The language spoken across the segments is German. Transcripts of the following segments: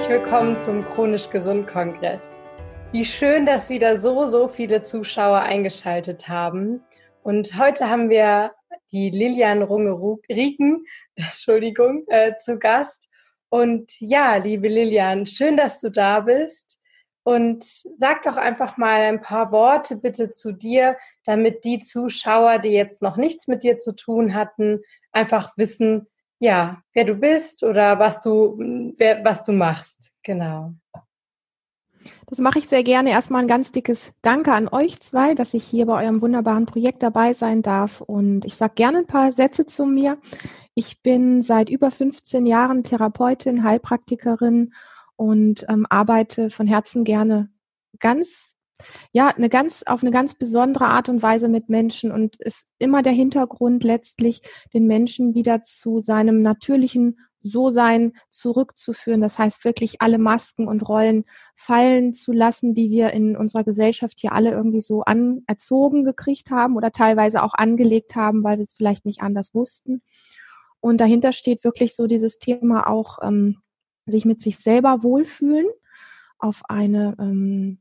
herzlich willkommen zum Chronisch Gesund Kongress. Wie schön, dass wieder so, so viele Zuschauer eingeschaltet haben. Und heute haben wir die Lilian Runge-Rieken, äh, zu Gast. Und ja, liebe Lilian, schön, dass du da bist. Und sag doch einfach mal ein paar Worte bitte zu dir, damit die Zuschauer, die jetzt noch nichts mit dir zu tun hatten, einfach wissen, ja, wer du bist oder was du, wer, was du machst. Genau. Das mache ich sehr gerne. Erstmal ein ganz dickes Danke an euch zwei, dass ich hier bei eurem wunderbaren Projekt dabei sein darf. Und ich sage gerne ein paar Sätze zu mir. Ich bin seit über 15 Jahren Therapeutin, Heilpraktikerin und ähm, arbeite von Herzen gerne ganz ja, eine ganz, auf eine ganz besondere Art und Weise mit Menschen und ist immer der Hintergrund letztlich, den Menschen wieder zu seinem natürlichen So-Sein zurückzuführen. Das heißt, wirklich alle Masken und Rollen fallen zu lassen, die wir in unserer Gesellschaft hier alle irgendwie so anerzogen gekriegt haben oder teilweise auch angelegt haben, weil wir es vielleicht nicht anders wussten. Und dahinter steht wirklich so dieses Thema auch, ähm, sich mit sich selber wohlfühlen auf eine ähm,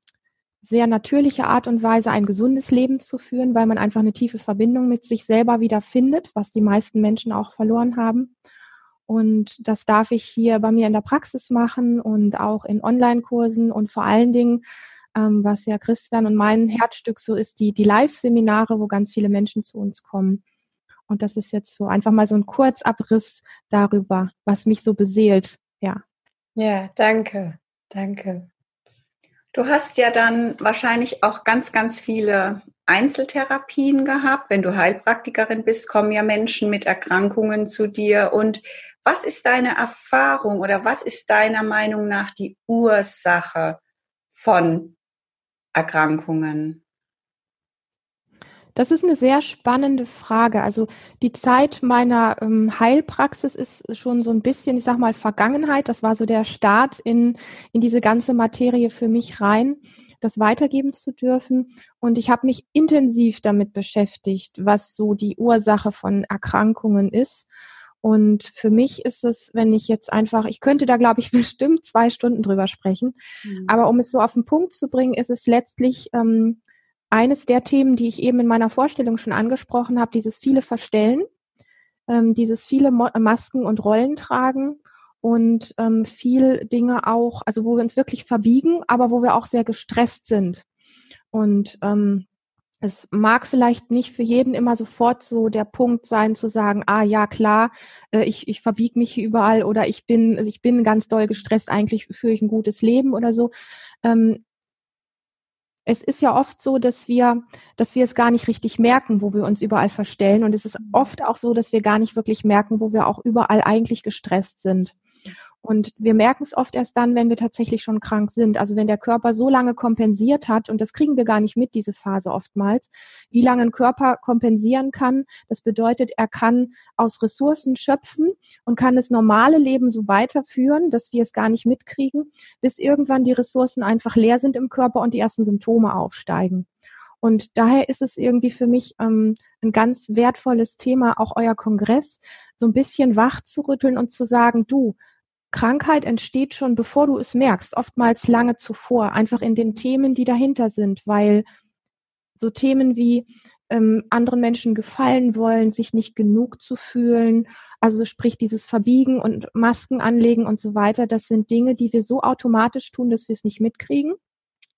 sehr natürliche Art und Weise ein gesundes Leben zu führen, weil man einfach eine tiefe Verbindung mit sich selber wieder findet, was die meisten Menschen auch verloren haben. Und das darf ich hier bei mir in der Praxis machen und auch in Online-Kursen und vor allen Dingen, ähm, was ja Christian und mein Herzstück so ist, die, die Live-Seminare, wo ganz viele Menschen zu uns kommen. Und das ist jetzt so einfach mal so ein Kurzabriss darüber, was mich so beseelt. Ja. Ja, danke. Danke. Du hast ja dann wahrscheinlich auch ganz, ganz viele Einzeltherapien gehabt. Wenn du Heilpraktikerin bist, kommen ja Menschen mit Erkrankungen zu dir. Und was ist deine Erfahrung oder was ist deiner Meinung nach die Ursache von Erkrankungen? Das ist eine sehr spannende Frage. Also die Zeit meiner ähm, Heilpraxis ist schon so ein bisschen, ich sag mal, Vergangenheit. Das war so der Start in, in diese ganze Materie für mich rein, das weitergeben zu dürfen. Und ich habe mich intensiv damit beschäftigt, was so die Ursache von Erkrankungen ist. Und für mich ist es, wenn ich jetzt einfach, ich könnte da, glaube ich, bestimmt zwei Stunden drüber sprechen. Mhm. Aber um es so auf den Punkt zu bringen, ist es letztlich ähm, eines der Themen, die ich eben in meiner Vorstellung schon angesprochen habe, dieses viele Verstellen, ähm, dieses viele Mo Masken und Rollen tragen und ähm, viel Dinge auch, also wo wir uns wirklich verbiegen, aber wo wir auch sehr gestresst sind. Und ähm, es mag vielleicht nicht für jeden immer sofort so der Punkt sein zu sagen, ah ja klar, äh, ich, ich verbieg mich überall oder ich bin, ich bin ganz doll gestresst, eigentlich führe ich ein gutes Leben oder so. Ähm, es ist ja oft so, dass wir, dass wir es gar nicht richtig merken, wo wir uns überall verstellen. Und es ist mhm. oft auch so, dass wir gar nicht wirklich merken, wo wir auch überall eigentlich gestresst sind. Und wir merken es oft erst dann, wenn wir tatsächlich schon krank sind. Also wenn der Körper so lange kompensiert hat, und das kriegen wir gar nicht mit, diese Phase oftmals, wie lange ein Körper kompensieren kann. Das bedeutet, er kann aus Ressourcen schöpfen und kann das normale Leben so weiterführen, dass wir es gar nicht mitkriegen, bis irgendwann die Ressourcen einfach leer sind im Körper und die ersten Symptome aufsteigen. Und daher ist es irgendwie für mich ähm, ein ganz wertvolles Thema, auch euer Kongress, so ein bisschen wach zu rütteln und zu sagen, du, Krankheit entsteht schon, bevor du es merkst, oftmals lange zuvor, einfach in den Themen, die dahinter sind, weil so Themen wie ähm, anderen Menschen gefallen wollen, sich nicht genug zu fühlen, also sprich dieses Verbiegen und Masken anlegen und so weiter, das sind Dinge, die wir so automatisch tun, dass wir es nicht mitkriegen.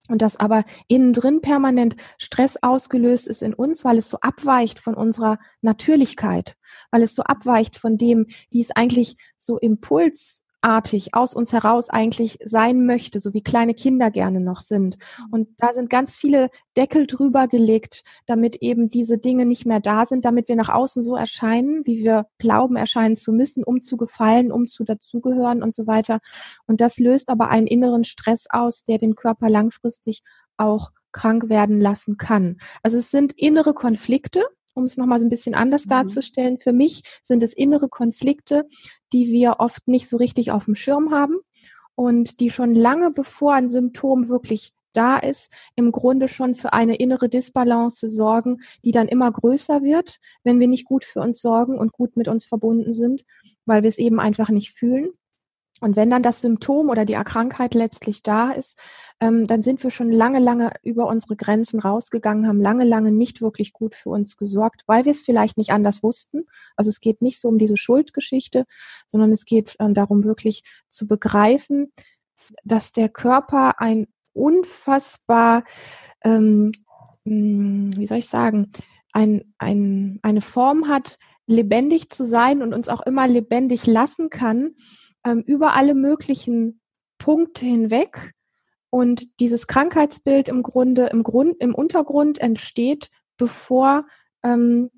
Und dass aber innen drin permanent Stress ausgelöst ist in uns, weil es so abweicht von unserer Natürlichkeit, weil es so abweicht von dem, wie es eigentlich so Impuls artig aus uns heraus eigentlich sein möchte, so wie kleine Kinder gerne noch sind. Mhm. Und da sind ganz viele Deckel drüber gelegt, damit eben diese Dinge nicht mehr da sind, damit wir nach außen so erscheinen, wie wir glauben erscheinen zu müssen, um zu gefallen, um zu dazugehören und so weiter. Und das löst aber einen inneren Stress aus, der den Körper langfristig auch krank werden lassen kann. Also es sind innere Konflikte, um es nochmal so ein bisschen anders mhm. darzustellen. Für mich sind es innere Konflikte, die wir oft nicht so richtig auf dem Schirm haben und die schon lange bevor ein Symptom wirklich da ist, im Grunde schon für eine innere Disbalance sorgen, die dann immer größer wird, wenn wir nicht gut für uns sorgen und gut mit uns verbunden sind, weil wir es eben einfach nicht fühlen. Und wenn dann das Symptom oder die Krankheit letztlich da ist, ähm, dann sind wir schon lange, lange über unsere Grenzen rausgegangen, haben lange, lange nicht wirklich gut für uns gesorgt, weil wir es vielleicht nicht anders wussten. Also es geht nicht so um diese Schuldgeschichte, sondern es geht äh, darum, wirklich zu begreifen, dass der Körper ein unfassbar, ähm, hm, wie soll ich sagen, ein, ein, eine Form hat, lebendig zu sein und uns auch immer lebendig lassen kann, ähm, über alle möglichen Punkte hinweg. Und dieses Krankheitsbild im Grunde, im Grund, im Untergrund entsteht, bevor, ähm,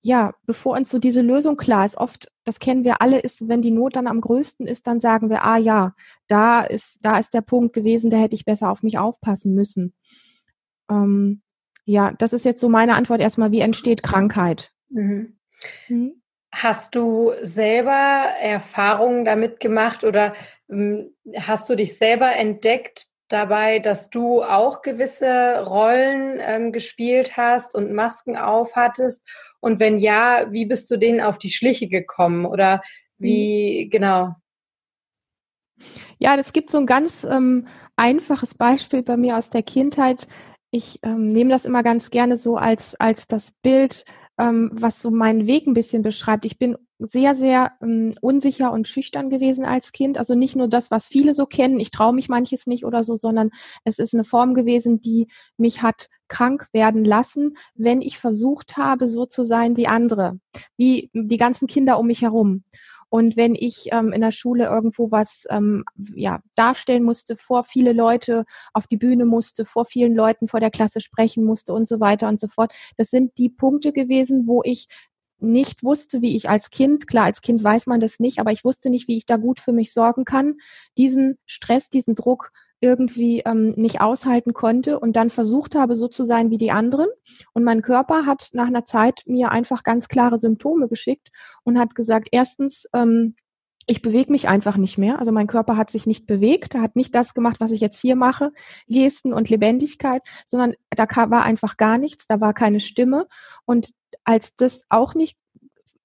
ja, bevor uns so diese Lösung klar ist. Oft, das kennen wir alle, ist, wenn die Not dann am größten ist, dann sagen wir, ah ja, da ist, da ist der Punkt gewesen, da hätte ich besser auf mich aufpassen müssen. Ähm, ja, das ist jetzt so meine Antwort erstmal, wie entsteht Krankheit? Mhm. Mhm. Hast du selber Erfahrungen damit gemacht oder ähm, hast du dich selber entdeckt dabei, dass du auch gewisse Rollen ähm, gespielt hast und Masken aufhattest? Und wenn ja, wie bist du denen auf die Schliche gekommen oder wie, mhm. genau? Ja, es gibt so ein ganz ähm, einfaches Beispiel bei mir aus der Kindheit. Ich ähm, nehme das immer ganz gerne so als, als das Bild, ähm, was so meinen Weg ein bisschen beschreibt. Ich bin sehr, sehr ähm, unsicher und schüchtern gewesen als Kind. Also nicht nur das, was viele so kennen, ich traue mich manches nicht oder so, sondern es ist eine Form gewesen, die mich hat krank werden lassen, wenn ich versucht habe, so zu sein wie andere, wie die ganzen Kinder um mich herum. Und wenn ich ähm, in der Schule irgendwo was ähm, ja, darstellen musste, vor viele Leute auf die Bühne musste, vor vielen Leuten vor der Klasse sprechen musste und so weiter und so fort, das sind die Punkte gewesen, wo ich nicht wusste, wie ich als Kind, klar, als Kind weiß man das nicht, aber ich wusste nicht, wie ich da gut für mich sorgen kann, diesen Stress, diesen Druck irgendwie ähm, nicht aushalten konnte und dann versucht habe, so zu sein wie die anderen. Und mein Körper hat nach einer Zeit mir einfach ganz klare Symptome geschickt und hat gesagt, erstens, ähm, ich bewege mich einfach nicht mehr. Also mein Körper hat sich nicht bewegt, hat nicht das gemacht, was ich jetzt hier mache, Gesten und Lebendigkeit, sondern da war einfach gar nichts, da war keine Stimme. Und als das auch nicht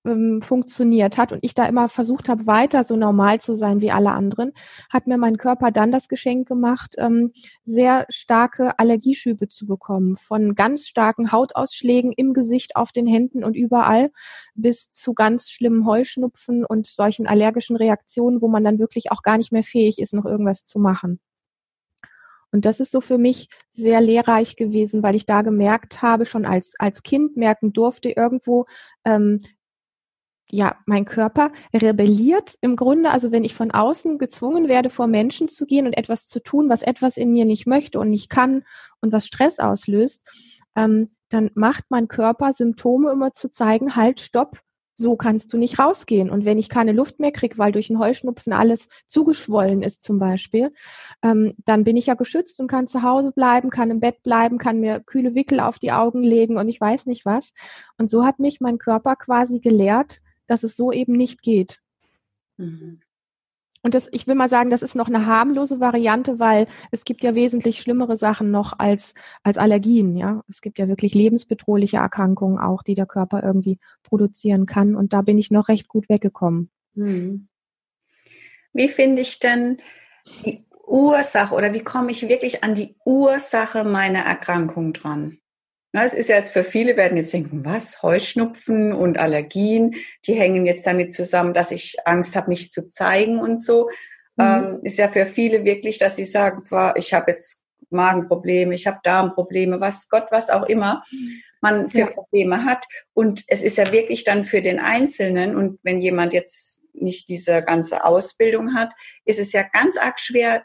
ähm, funktioniert hat und ich da immer versucht habe, weiter so normal zu sein wie alle anderen, hat mir mein Körper dann das Geschenk gemacht, ähm, sehr starke Allergieschübe zu bekommen. Von ganz starken Hautausschlägen im Gesicht, auf den Händen und überall bis zu ganz schlimmen Heuschnupfen und solchen allergischen Reaktionen, wo man dann wirklich auch gar nicht mehr fähig ist, noch irgendwas zu machen. Und das ist so für mich sehr lehrreich gewesen, weil ich da gemerkt habe, schon als, als Kind merken durfte, irgendwo ähm, ja, mein Körper rebelliert im Grunde, also wenn ich von außen gezwungen werde, vor Menschen zu gehen und etwas zu tun, was etwas in mir nicht möchte und nicht kann und was Stress auslöst, ähm, dann macht mein Körper Symptome immer zu zeigen, halt, stopp, so kannst du nicht rausgehen. Und wenn ich keine Luft mehr kriege, weil durch einen Heuschnupfen alles zugeschwollen ist zum Beispiel, ähm, dann bin ich ja geschützt und kann zu Hause bleiben, kann im Bett bleiben, kann mir kühle Wickel auf die Augen legen und ich weiß nicht was. Und so hat mich mein Körper quasi gelehrt, dass es so eben nicht geht. Mhm. Und das, ich will mal sagen, das ist noch eine harmlose Variante, weil es gibt ja wesentlich schlimmere Sachen noch als, als Allergien, ja. Es gibt ja wirklich lebensbedrohliche Erkrankungen auch, die der Körper irgendwie produzieren kann. Und da bin ich noch recht gut weggekommen. Mhm. Wie finde ich denn die Ursache oder wie komme ich wirklich an die Ursache meiner Erkrankung dran? Na, es ist ja jetzt für viele werden jetzt denken, was, Heuschnupfen und Allergien, die hängen jetzt damit zusammen, dass ich Angst habe, mich zu zeigen und so. Mhm. Ähm, ist ja für viele wirklich, dass sie sagen, ich habe jetzt Magenprobleme, ich habe Darmprobleme, was Gott, was auch immer man für ja. Probleme hat. Und es ist ja wirklich dann für den Einzelnen und wenn jemand jetzt nicht diese ganze Ausbildung hat, ist es ja ganz arg schwer,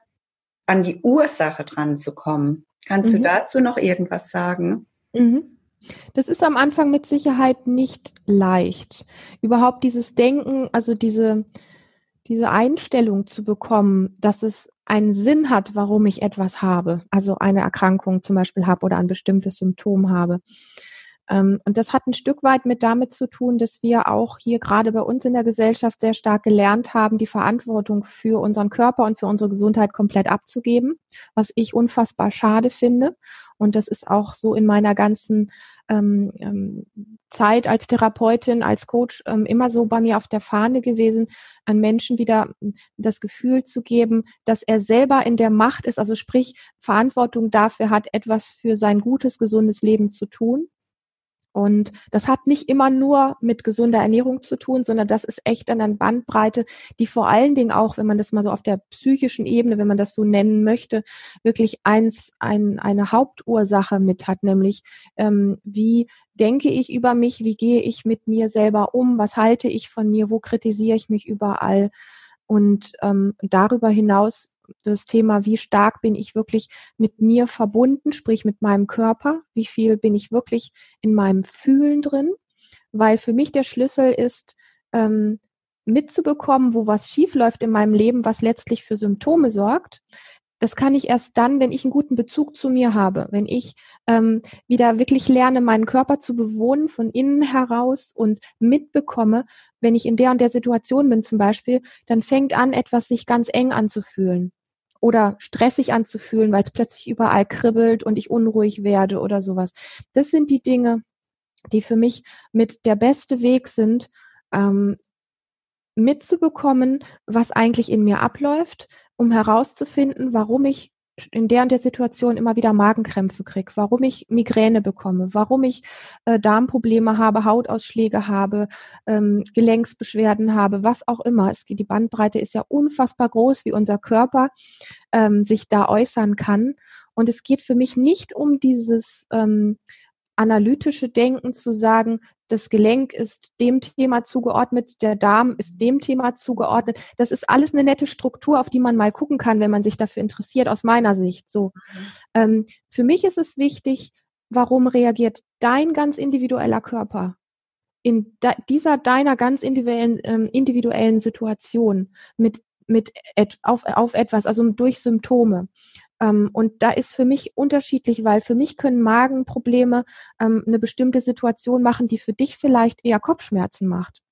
an die Ursache dran zu kommen. Kannst mhm. du dazu noch irgendwas sagen? Mhm. Das ist am Anfang mit Sicherheit nicht leicht. Überhaupt dieses Denken, also diese, diese Einstellung zu bekommen, dass es einen Sinn hat, warum ich etwas habe, also eine Erkrankung zum Beispiel habe oder ein bestimmtes Symptom habe. Ähm, und das hat ein Stück weit mit damit zu tun, dass wir auch hier gerade bei uns in der Gesellschaft sehr stark gelernt haben, die Verantwortung für unseren Körper und für unsere Gesundheit komplett abzugeben, was ich unfassbar schade finde Und das ist auch so in meiner ganzen ähm, ähm, Zeit als Therapeutin, als Coach ähm, immer so bei mir auf der Fahne gewesen, an Menschen wieder das Gefühl zu geben, dass er selber in der Macht ist, also sprich Verantwortung dafür hat, etwas für sein gutes, gesundes Leben zu tun und das hat nicht immer nur mit gesunder Ernährung zu tun, sondern das ist echt an einer Bandbreite, die vor allen Dingen auch, wenn man das mal so auf der psychischen Ebene, wenn man das so nennen möchte, wirklich eins, ein, eine Hauptursache mit hat, nämlich ähm, wie denke ich über mich, wie gehe ich mit mir selber um, was halte ich von mir, wo kritisiere ich mich überall. Und ähm, darüber hinaus das Thema, wie stark bin ich wirklich mit mir verbunden, sprich mit meinem Körper, wie viel bin ich wirklich in meinem Fühlen drin, weil für mich der Schlüssel ist, ähm, mitzubekommen, wo was schief läuft in meinem Leben, was letztlich für Symptome sorgt. Das kann ich erst dann, wenn ich einen guten Bezug zu mir habe, wenn ich ähm, wieder wirklich lerne, meinen Körper zu bewohnen von innen heraus und mitbekomme, wenn ich in der und der Situation bin zum Beispiel, dann fängt an, etwas sich ganz eng anzufühlen oder stressig anzufühlen, weil es plötzlich überall kribbelt und ich unruhig werde oder sowas. Das sind die Dinge, die für mich mit der beste Weg sind, ähm, mitzubekommen, was eigentlich in mir abläuft, um herauszufinden, warum ich in der und der Situation immer wieder Magenkrämpfe kriege, warum ich Migräne bekomme, warum ich äh, Darmprobleme habe, Hautausschläge habe, ähm, Gelenksbeschwerden habe, was auch immer. Es, die Bandbreite ist ja unfassbar groß, wie unser Körper ähm, sich da äußern kann. Und es geht für mich nicht um dieses ähm, analytische Denken zu sagen, das Gelenk ist dem Thema zugeordnet, der Darm ist dem Thema zugeordnet. Das ist alles eine nette Struktur, auf die man mal gucken kann, wenn man sich dafür interessiert, aus meiner Sicht. So. Mhm. Ähm, für mich ist es wichtig, warum reagiert dein ganz individueller Körper in dieser deiner ganz individuellen, ähm, individuellen Situation mit mit et, auf, auf etwas, also durch Symptome. Ähm, und da ist für mich unterschiedlich, weil für mich können Magenprobleme ähm, eine bestimmte Situation machen, die für dich vielleicht eher Kopfschmerzen macht.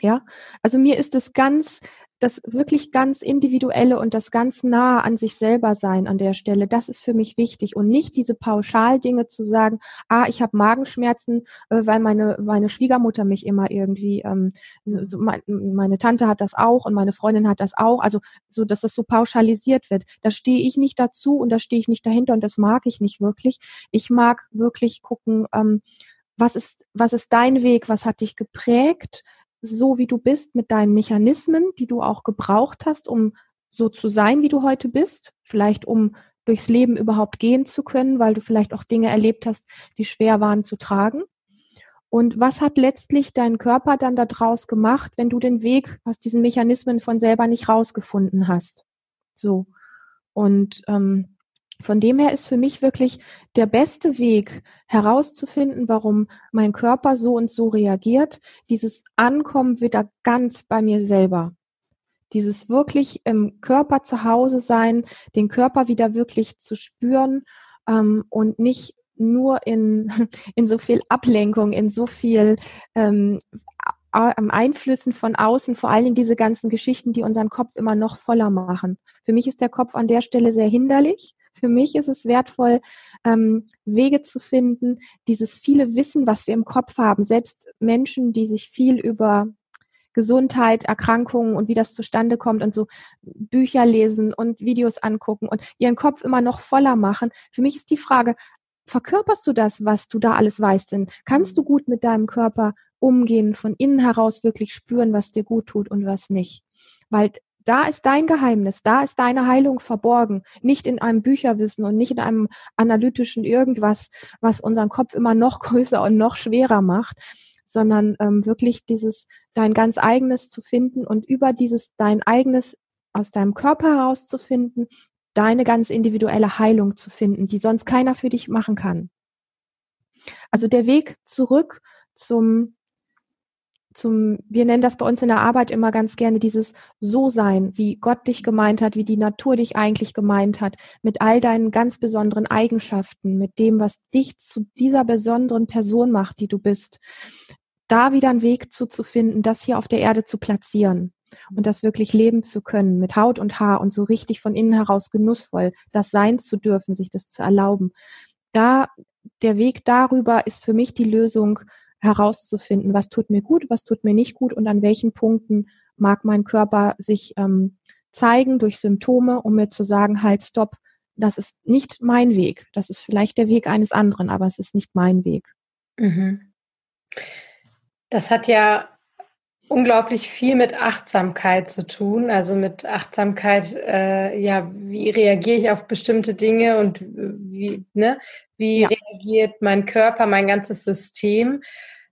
Ja, also mir ist es ganz das wirklich ganz individuelle und das ganz nah an sich selber sein an der Stelle, das ist für mich wichtig und nicht diese Pauschaldinge zu sagen, ah, ich habe Magenschmerzen, äh, weil meine meine Schwiegermutter mich immer irgendwie, ähm, so, so mein, meine Tante hat das auch und meine Freundin hat das auch, also so, dass das so pauschalisiert wird. Da stehe ich nicht dazu und da stehe ich nicht dahinter und das mag ich nicht wirklich. Ich mag wirklich gucken, ähm, was ist, was ist dein Weg, was hat dich geprägt, so wie du bist, mit deinen Mechanismen, die du auch gebraucht hast, um so zu sein, wie du heute bist, vielleicht um durchs Leben überhaupt gehen zu können, weil du vielleicht auch Dinge erlebt hast, die schwer waren zu tragen. Und was hat letztlich dein Körper dann daraus gemacht, wenn du den Weg aus diesen Mechanismen von selber nicht rausgefunden hast? So. Und ähm, von dem her ist für mich wirklich der beste Weg herauszufinden, warum mein Körper so und so reagiert, dieses Ankommen wieder ganz bei mir selber. Dieses wirklich im Körper zu Hause sein, den Körper wieder wirklich zu spüren ähm, und nicht nur in, in so viel Ablenkung, in so viel ähm, Einflüssen von außen, vor Dingen diese ganzen Geschichten, die unseren Kopf immer noch voller machen. Für mich ist der Kopf an der Stelle sehr hinderlich für mich ist es wertvoll, ähm, Wege zu finden, dieses viele Wissen, was wir im Kopf haben, selbst Menschen, die sich viel über Gesundheit, Erkrankungen und wie das zustande kommt und so Bücher lesen und Videos angucken und ihren Kopf immer noch voller machen. Für mich ist die Frage, verkörperst du das, was du da alles weißt? Denn kannst du gut mit deinem Körper umgehen, von innen heraus wirklich spüren, was dir gut tut und was nicht? Weil da ist dein Geheimnis, da ist deine Heilung verborgen, nicht in einem Bücherwissen und nicht in einem analytischen irgendwas, was unseren Kopf immer noch größer und noch schwerer macht, sondern ähm, wirklich dieses dein ganz eigenes zu finden und über dieses dein eigenes aus deinem Körper herauszufinden, deine ganz individuelle Heilung zu finden, die sonst keiner für dich machen kann. Also der Weg zurück zum zum, wir nennen das bei uns in der Arbeit immer ganz gerne dieses So-Sein, wie Gott dich gemeint hat, wie die Natur dich eigentlich gemeint hat, mit all deinen ganz besonderen Eigenschaften, mit dem, was dich zu dieser besonderen Person macht, die du bist. Da wieder einen Weg zuzufinden, das hier auf der Erde zu platzieren und das wirklich leben zu können, mit Haut und Haar und so richtig von innen heraus genussvoll, das sein zu dürfen, sich das zu erlauben. da, der Weg darüber ist für mich die Lösung herauszufinden, was tut mir gut, was tut mir nicht gut und an welchen Punkten mag mein Körper sich ähm, zeigen durch Symptome, um mir zu sagen, halt, stopp, das ist nicht mein Weg. Das ist vielleicht der Weg eines anderen, aber es ist nicht mein Weg. Mhm. Das hat ja unglaublich viel mit Achtsamkeit zu tun. Also mit Achtsamkeit, äh, ja, wie reagiere ich auf bestimmte Dinge und wie, ne, wie ja. reagiert mein Körper, mein ganzes System.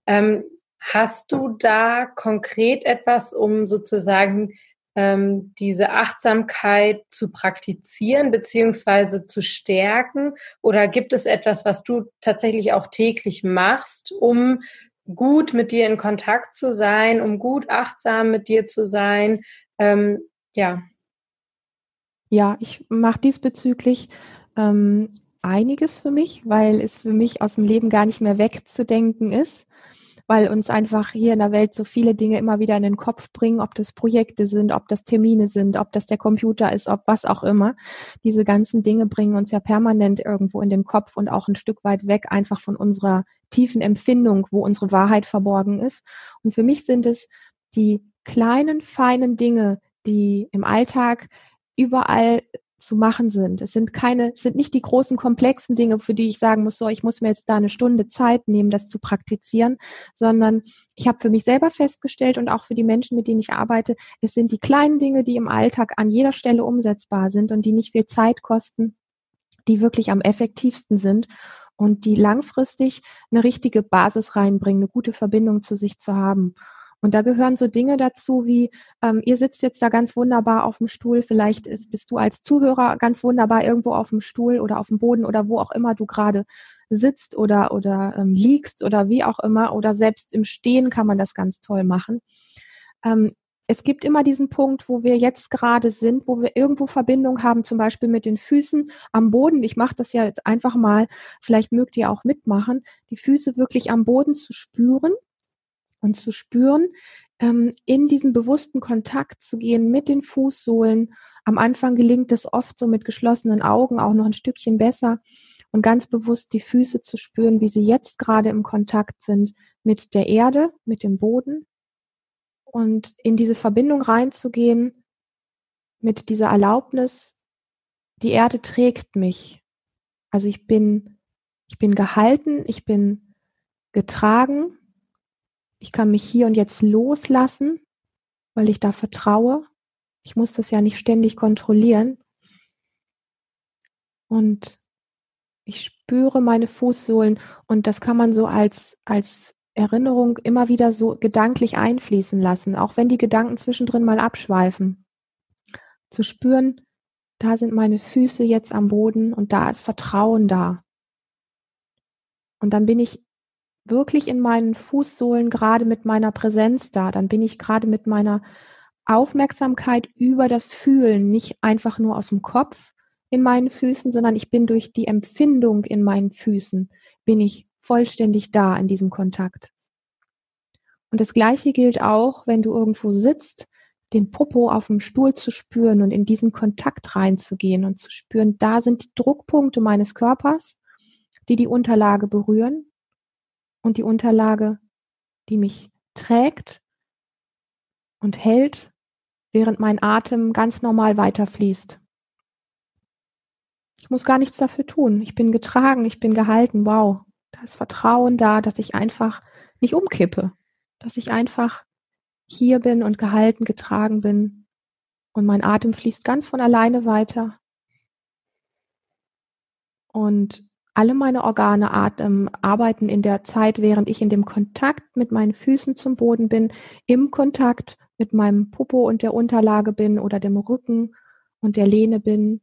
Ähm, hast du da konkret etwas, um sozusagen ähm, diese Achtsamkeit zu praktizieren beziehungsweise zu stärken? Oder gibt es etwas, was du tatsächlich auch täglich machst, um gut mit dir in Kontakt zu sein, um gut achtsam mit dir zu sein? Ähm, ja. Ja, ich mache diesbezüglich ähm, einiges für mich, weil es für mich aus dem Leben gar nicht mehr wegzudenken ist weil uns einfach hier in der Welt so viele Dinge immer wieder in den Kopf bringen, ob das Projekte sind, ob das Termine sind, ob das der Computer ist, ob was auch immer. Diese ganzen Dinge bringen uns ja permanent irgendwo in den Kopf und auch ein Stück weit weg einfach von unserer tiefen Empfindung, wo unsere Wahrheit verborgen ist. Und für mich sind es die kleinen, feinen Dinge, die im Alltag überall zu machen sind. Es sind keine, es sind nicht die großen komplexen Dinge, für die ich sagen muss, so, ich muss mir jetzt da eine Stunde Zeit nehmen, das zu praktizieren, sondern ich habe für mich selber festgestellt und auch für die Menschen, mit denen ich arbeite, es sind die kleinen Dinge, die im Alltag an jeder Stelle umsetzbar sind und die nicht viel Zeit kosten, die wirklich am effektivsten sind und die langfristig eine richtige Basis reinbringen, eine gute Verbindung zu sich zu haben. Und da gehören so Dinge dazu wie, ähm, ihr sitzt jetzt da ganz wunderbar auf dem Stuhl, vielleicht ist, bist du als Zuhörer ganz wunderbar irgendwo auf dem Stuhl oder auf dem Boden oder wo auch immer du gerade sitzt oder, oder ähm, liegst oder wie auch immer oder selbst im Stehen kann man das ganz toll machen. Ähm, es gibt immer diesen Punkt, wo wir jetzt gerade sind, wo wir irgendwo Verbindung haben, zum Beispiel mit den Füßen am Boden. Ich mache das ja jetzt einfach mal, vielleicht mögt ihr auch mitmachen, die Füße wirklich am Boden zu spüren und zu spüren, ähm, in diesen bewussten Kontakt zu gehen mit den Fußsohlen. Am Anfang gelingt es oft so mit geschlossenen Augen auch noch ein Stückchen besser und ganz bewusst die Füße zu spüren, wie sie jetzt gerade im Kontakt sind mit der Erde, mit dem Boden und in diese Verbindung reinzugehen mit dieser Erlaubnis, die Erde trägt mich. Also ich bin, ich bin gehalten, ich bin getragen ich kann mich hier und jetzt loslassen, weil ich da vertraue. Ich muss das ja nicht ständig kontrollieren. Und ich spüre meine Fußsohlen und das kann man so als, als Erinnerung immer wieder so gedanklich einfließen lassen, auch wenn die Gedanken zwischendrin mal abschweifen. Zu spüren, da sind meine Füße jetzt am Boden und da ist Vertrauen da. Und dann bin ich wirklich in meinen Fußsohlen gerade mit meiner Präsenz da. Dann bin ich gerade mit meiner Aufmerksamkeit über das Fühlen, nicht einfach nur aus dem Kopf in meinen Füßen, sondern ich bin durch die Empfindung in meinen Füßen, bin ich vollständig da in diesem Kontakt. Und das Gleiche gilt auch, wenn du irgendwo sitzt, den Popo auf dem Stuhl zu spüren und in diesen Kontakt reinzugehen und zu spüren, da sind die Druckpunkte meines Körpers, die die Unterlage berühren und die Unterlage, die mich trägt und hält, während mein Atem ganz normal weiterfließt. Ich muss gar nichts dafür tun. Ich bin getragen, ich bin gehalten. Wow, da ist Vertrauen da, dass ich einfach nicht umkippe, dass ich einfach hier bin und gehalten, getragen bin und mein Atem fließt ganz von alleine weiter. Und alle meine Organe atmen, arbeiten in der Zeit, während ich in dem Kontakt mit meinen Füßen zum Boden bin, im Kontakt mit meinem Popo und der Unterlage bin oder dem Rücken und der Lehne bin,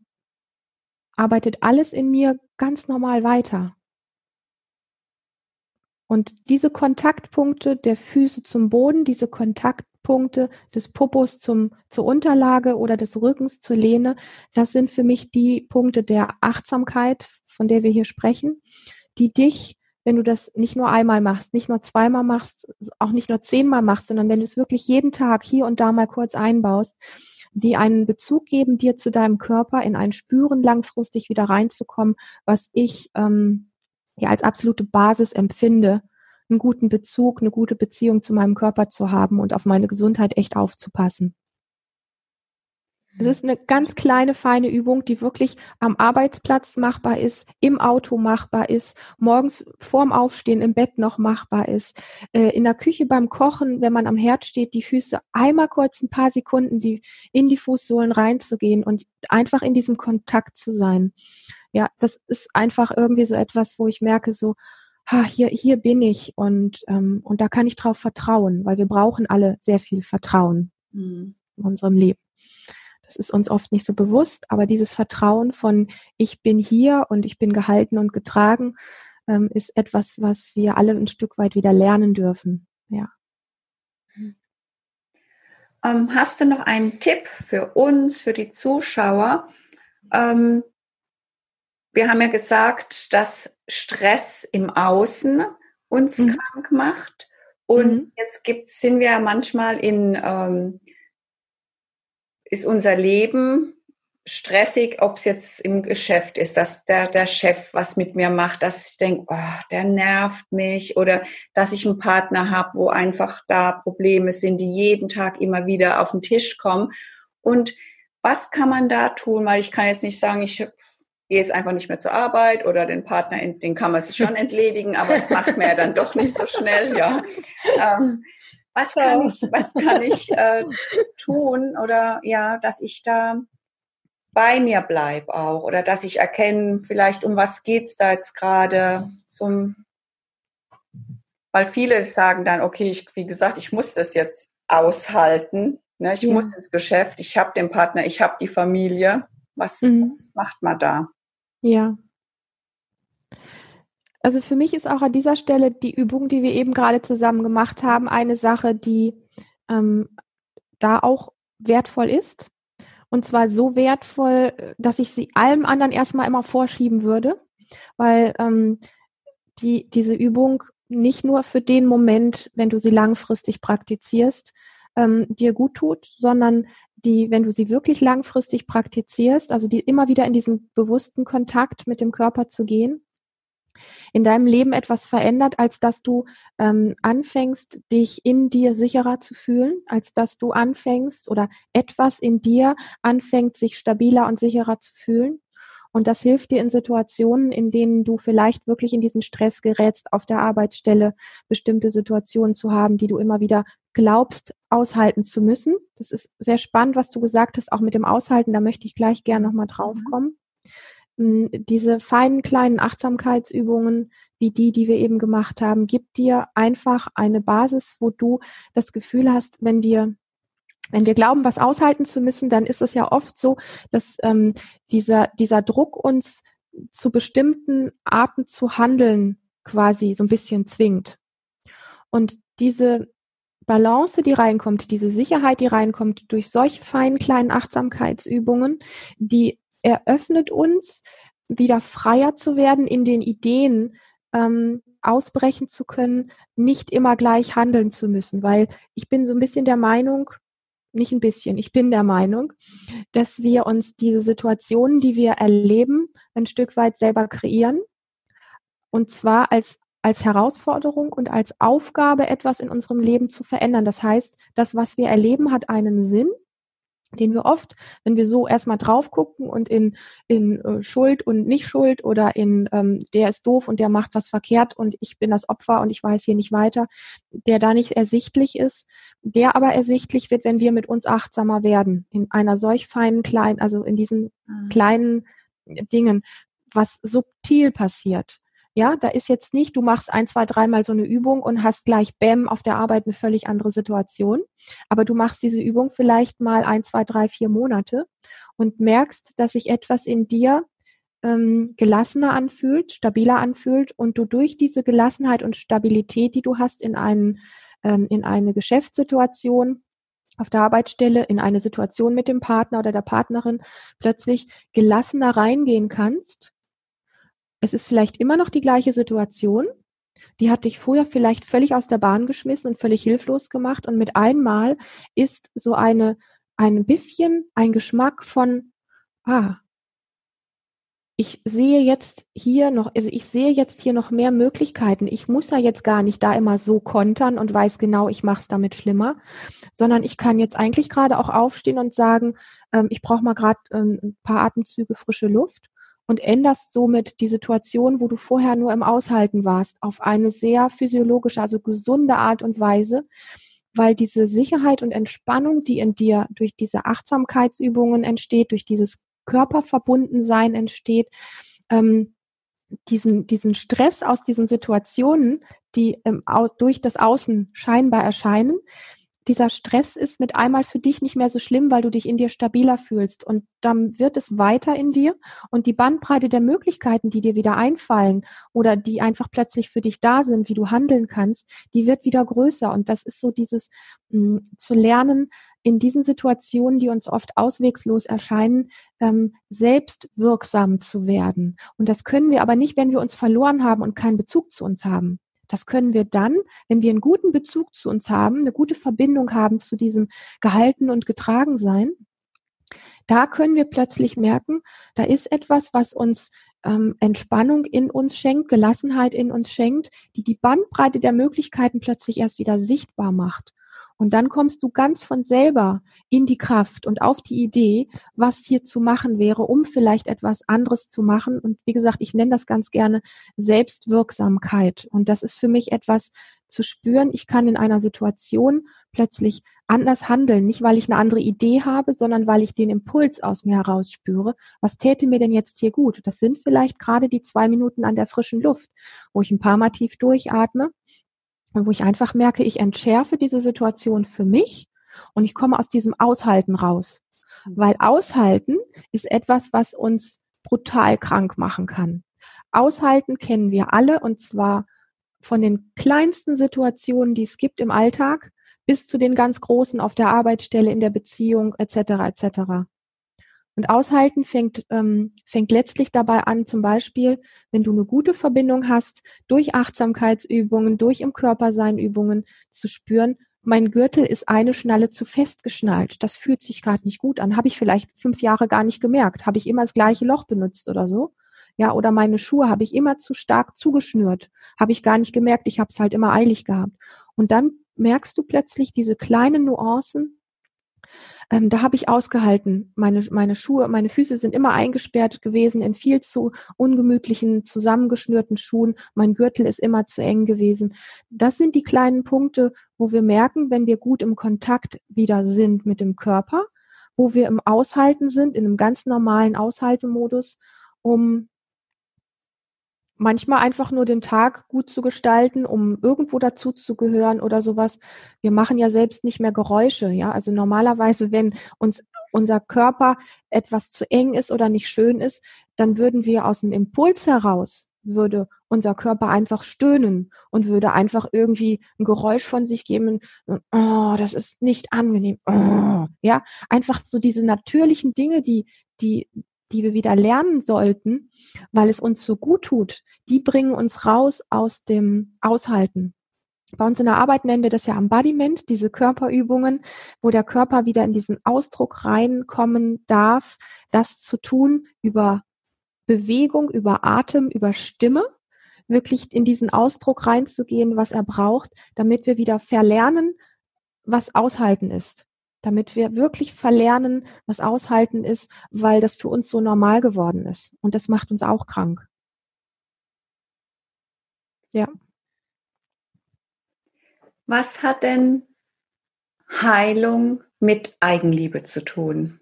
arbeitet alles in mir ganz normal weiter. Und diese Kontaktpunkte der Füße zum Boden, diese Kontakt Punkte des Popos zum, zur Unterlage oder des Rückens zur Lehne, das sind für mich die Punkte der Achtsamkeit, von der wir hier sprechen, die dich, wenn du das nicht nur einmal machst, nicht nur zweimal machst, auch nicht nur zehnmal machst, sondern wenn du es wirklich jeden Tag hier und da mal kurz einbaust, die einen Bezug geben, dir zu deinem Körper in ein Spüren langfristig wieder reinzukommen, was ich ähm, ja als absolute Basis empfinde, einen guten Bezug, eine gute Beziehung zu meinem Körper zu haben und auf meine Gesundheit echt aufzupassen. Es ist eine ganz kleine, feine Übung, die wirklich am Arbeitsplatz machbar ist, im Auto machbar ist, morgens vorm Aufstehen im Bett noch machbar ist, äh, in der Küche beim Kochen, wenn man am Herd steht, die Füße einmal kurz ein paar Sekunden die, in die Fußsohlen reinzugehen und einfach in diesem Kontakt zu sein. Ja, das ist einfach irgendwie so etwas, wo ich merke, so, ha, hier, hier bin ich und, ähm, und da kann ich drauf vertrauen, weil wir brauchen alle sehr viel Vertrauen mhm. in unserem Leben. Das ist uns oft nicht so bewusst, aber dieses Vertrauen von ich bin hier und ich bin gehalten und getragen, ähm, ist etwas, was wir alle ein Stück weit wieder lernen dürfen. Ja. Ähm, hast du noch einen Tipp für uns, für die Zuschauer? Ähm, wir haben ja gesagt, dass Stress im Außen uns mhm. krank macht. Und mhm. jetzt gibt, sind wir manchmal in ähm, ist unser Leben stressig, ob es jetzt im Geschäft ist, dass der, der Chef was mit mir macht, dass ich denke, oh, der nervt mich oder dass ich einen Partner habe, wo einfach da Probleme sind, die jeden Tag immer wieder auf den Tisch kommen. Und was kann man da tun? Weil ich kann jetzt nicht sagen, ich gehe jetzt einfach nicht mehr zur Arbeit oder den Partner, den kann man sich schon entledigen, aber es macht mir dann doch nicht so schnell, ja. Ähm, was kann ich, was kann ich äh, tun oder ja, dass ich da bei mir bleibe auch oder dass ich erkenne, vielleicht um was geht's da jetzt gerade, so, weil viele sagen dann, okay, ich, wie gesagt, ich muss das jetzt aushalten, ne? ich ja. muss ins Geschäft, ich habe den Partner, ich habe die Familie, was, mhm. was macht man da? Ja, also für mich ist auch an dieser Stelle die Übung, die wir eben gerade zusammen gemacht haben, eine Sache, die ähm, da auch wertvoll ist. Und zwar so wertvoll, dass ich sie allem anderen erstmal immer vorschieben würde, weil ähm, die, diese Übung nicht nur für den Moment, wenn du sie langfristig praktizierst, ähm, dir gut tut, sondern die, wenn du sie wirklich langfristig praktizierst, also die immer wieder in diesen bewussten Kontakt mit dem Körper zu gehen, in deinem Leben etwas verändert, als dass du ähm, anfängst, dich in dir sicherer zu fühlen, als dass du anfängst oder etwas in dir anfängt, sich stabiler und sicherer zu fühlen. Und das hilft dir in Situationen, in denen du vielleicht wirklich in diesen Stress gerätst, auf der Arbeitsstelle bestimmte Situationen zu haben, die du immer wieder glaubst, aushalten zu müssen. Das ist sehr spannend, was du gesagt hast, auch mit dem Aushalten. Da möchte ich gleich gerne nochmal drauf mhm. kommen diese feinen kleinen Achtsamkeitsübungen wie die, die wir eben gemacht haben, gibt dir einfach eine Basis, wo du das Gefühl hast, wenn dir wenn wir glauben, was aushalten zu müssen, dann ist es ja oft so, dass ähm, dieser, dieser Druck uns zu bestimmten Arten zu handeln quasi so ein bisschen zwingt. Und diese Balance, die reinkommt, diese Sicherheit, die reinkommt durch solche feinen kleinen Achtsamkeitsübungen, die eröffnet uns, wieder freier zu werden in den Ideen, ähm, ausbrechen zu können, nicht immer gleich handeln zu müssen, weil ich bin so ein bisschen der Meinung, nicht ein bisschen, ich bin der Meinung, dass wir uns diese Situationen, die wir erleben, ein Stück weit selber kreieren. Und zwar als, als Herausforderung und als Aufgabe, etwas in unserem Leben zu verändern. Das heißt, das, was wir erleben, hat einen Sinn den wir oft, wenn wir so erstmal drauf gucken und in, in äh, Schuld und nicht Schuld oder in ähm, der ist doof und der macht was verkehrt und ich bin das Opfer und ich weiß hier nicht weiter, der da nicht ersichtlich ist, der aber ersichtlich wird, wenn wir mit uns achtsamer werden, in einer solch feinen kleinen, also in diesen mhm. kleinen Dingen, was subtil passiert. Ja, da ist jetzt nicht, du machst ein, zwei, dreimal so eine Übung und hast gleich Bäm auf der Arbeit eine völlig andere Situation. Aber du machst diese Übung vielleicht mal ein, zwei, drei, vier Monate und merkst, dass sich etwas in dir ähm, gelassener anfühlt, stabiler anfühlt und du durch diese Gelassenheit und Stabilität, die du hast in, einen, ähm, in eine Geschäftssituation, auf der Arbeitsstelle, in eine Situation mit dem Partner oder der Partnerin plötzlich gelassener reingehen kannst es ist vielleicht immer noch die gleiche Situation. Die hat dich vorher vielleicht völlig aus der Bahn geschmissen und völlig hilflos gemacht. Und mit einmal ist so eine, ein bisschen ein Geschmack von, ah, ich sehe jetzt hier noch, also ich sehe jetzt hier noch mehr Möglichkeiten. Ich muss ja jetzt gar nicht da immer so kontern und weiß genau, ich mache es damit schlimmer, sondern ich kann jetzt eigentlich gerade auch aufstehen und sagen, ähm, ich brauche mal gerade ähm, ein paar Atemzüge frische Luft und änderst somit die Situation, wo du vorher nur im Aushalten warst, auf eine sehr physiologische, also gesunde Art und Weise, weil diese Sicherheit und Entspannung, die in dir durch diese Achtsamkeitsübungen entsteht, durch dieses Körperverbundensein entsteht, ähm, diesen, diesen Stress aus diesen Situationen, die ähm, aus, durch das Außen scheinbar erscheinen, dieser Stress ist mit einmal für dich nicht mehr so schlimm, weil du dich in dir stabiler fühlst. Und dann wird es weiter in dir und die Bandbreite der Möglichkeiten, die dir wieder einfallen oder die einfach plötzlich für dich da sind, wie du handeln kannst, die wird wieder größer. Und das ist so dieses mh, hm, zu lernen, in diesen Situationen, die uns oft auswegslos erscheinen, ähm, selbst wirksam zu werden. Und das können wir aber nicht, wenn wir uns verloren haben und keinen Bezug zu uns haben. Das können wir dann, wenn wir einen guten Bezug zu uns haben, eine gute Verbindung haben zu diesem Gehalten und getragen sein. Da können wir plötzlich merken, da ist etwas, was uns ähm, Entspannung in uns schenkt, Gelassenheit in uns schenkt, die die Bandbreite der Möglichkeiten plötzlich erst wieder sichtbar macht. Und dann kommst du ganz von selber in die Kraft und auf die Idee, was hier zu machen wäre, um vielleicht etwas anderes zu machen. Und wie gesagt, ich nenne das ganz gerne Selbstwirksamkeit. Und das ist für mich etwas zu spüren. Ich kann in einer Situation plötzlich anders handeln. Nicht, weil ich eine andere Idee habe, sondern weil ich den Impuls aus mir heraus spüre. Was täte mir denn jetzt hier gut? Das sind vielleicht gerade die zwei Minuten an der frischen Luft, wo ich ein paar Mal tief durchatme wo ich einfach merke, ich entschärfe diese Situation für mich und ich komme aus diesem Aushalten raus. Mhm. Weil Aushalten ist etwas, was uns brutal krank machen kann. Aushalten kennen wir alle und zwar von den kleinsten Situationen, die es gibt im Alltag, bis zu den ganz großen auf der Arbeitsstelle, in der Beziehung etc. etc. Und aushalten fängt, ähm, fängt letztlich dabei an, zum Beispiel, wenn du eine gute Verbindung hast, durch Achtsamkeitsübungen, durch im Körpersein Übungen zu spüren, mein Gürtel ist eine Schnalle zu fest geschnallt. Das fühlt sich gerade nicht gut an. Habe ich vielleicht fünf Jahre gar nicht gemerkt. Habe ich immer das gleiche Loch benutzt oder so? Ja, oder meine Schuhe habe ich immer zu stark zugeschnürt. Habe ich gar nicht gemerkt. Ich habe es halt immer eilig gehabt. Und dann merkst du plötzlich diese kleinen Nuancen, ähm, da habe ich ausgehalten. Meine, meine Schuhe, meine Füße sind immer eingesperrt gewesen in viel zu ungemütlichen, zusammengeschnürten Schuhen. Mein Gürtel ist immer zu eng gewesen. Das sind die kleinen Punkte, wo wir merken, wenn wir gut im Kontakt wieder sind mit dem Körper, wo wir im Aushalten sind, in einem ganz normalen Aushaltemodus, um manchmal einfach nur den Tag gut zu gestalten, um irgendwo dazu zu gehören oder sowas. Wir machen ja selbst nicht mehr Geräusche, ja. Also normalerweise, wenn uns unser Körper etwas zu eng ist oder nicht schön ist, dann würden wir aus dem Impuls heraus würde unser Körper einfach stöhnen und würde einfach irgendwie ein Geräusch von sich geben. Oh, das ist nicht angenehm. Oh, ja, einfach so diese natürlichen Dinge, die, die, die wir wieder lernen sollten, weil es uns so gut tut, die bringen uns raus aus dem Aushalten. Bei uns in der Arbeit nennen wir das ja Embodiment, diese Körperübungen, wo der Körper wieder in diesen Ausdruck reinkommen darf, das zu tun über Bewegung, über Atem, über Stimme, wirklich in diesen Ausdruck reinzugehen, was er braucht, damit wir wieder verlernen, was Aushalten ist damit wir wirklich verlernen, was aushalten ist, weil das für uns so normal geworden ist. Und das macht uns auch krank. Ja. Was hat denn Heilung mit Eigenliebe zu tun?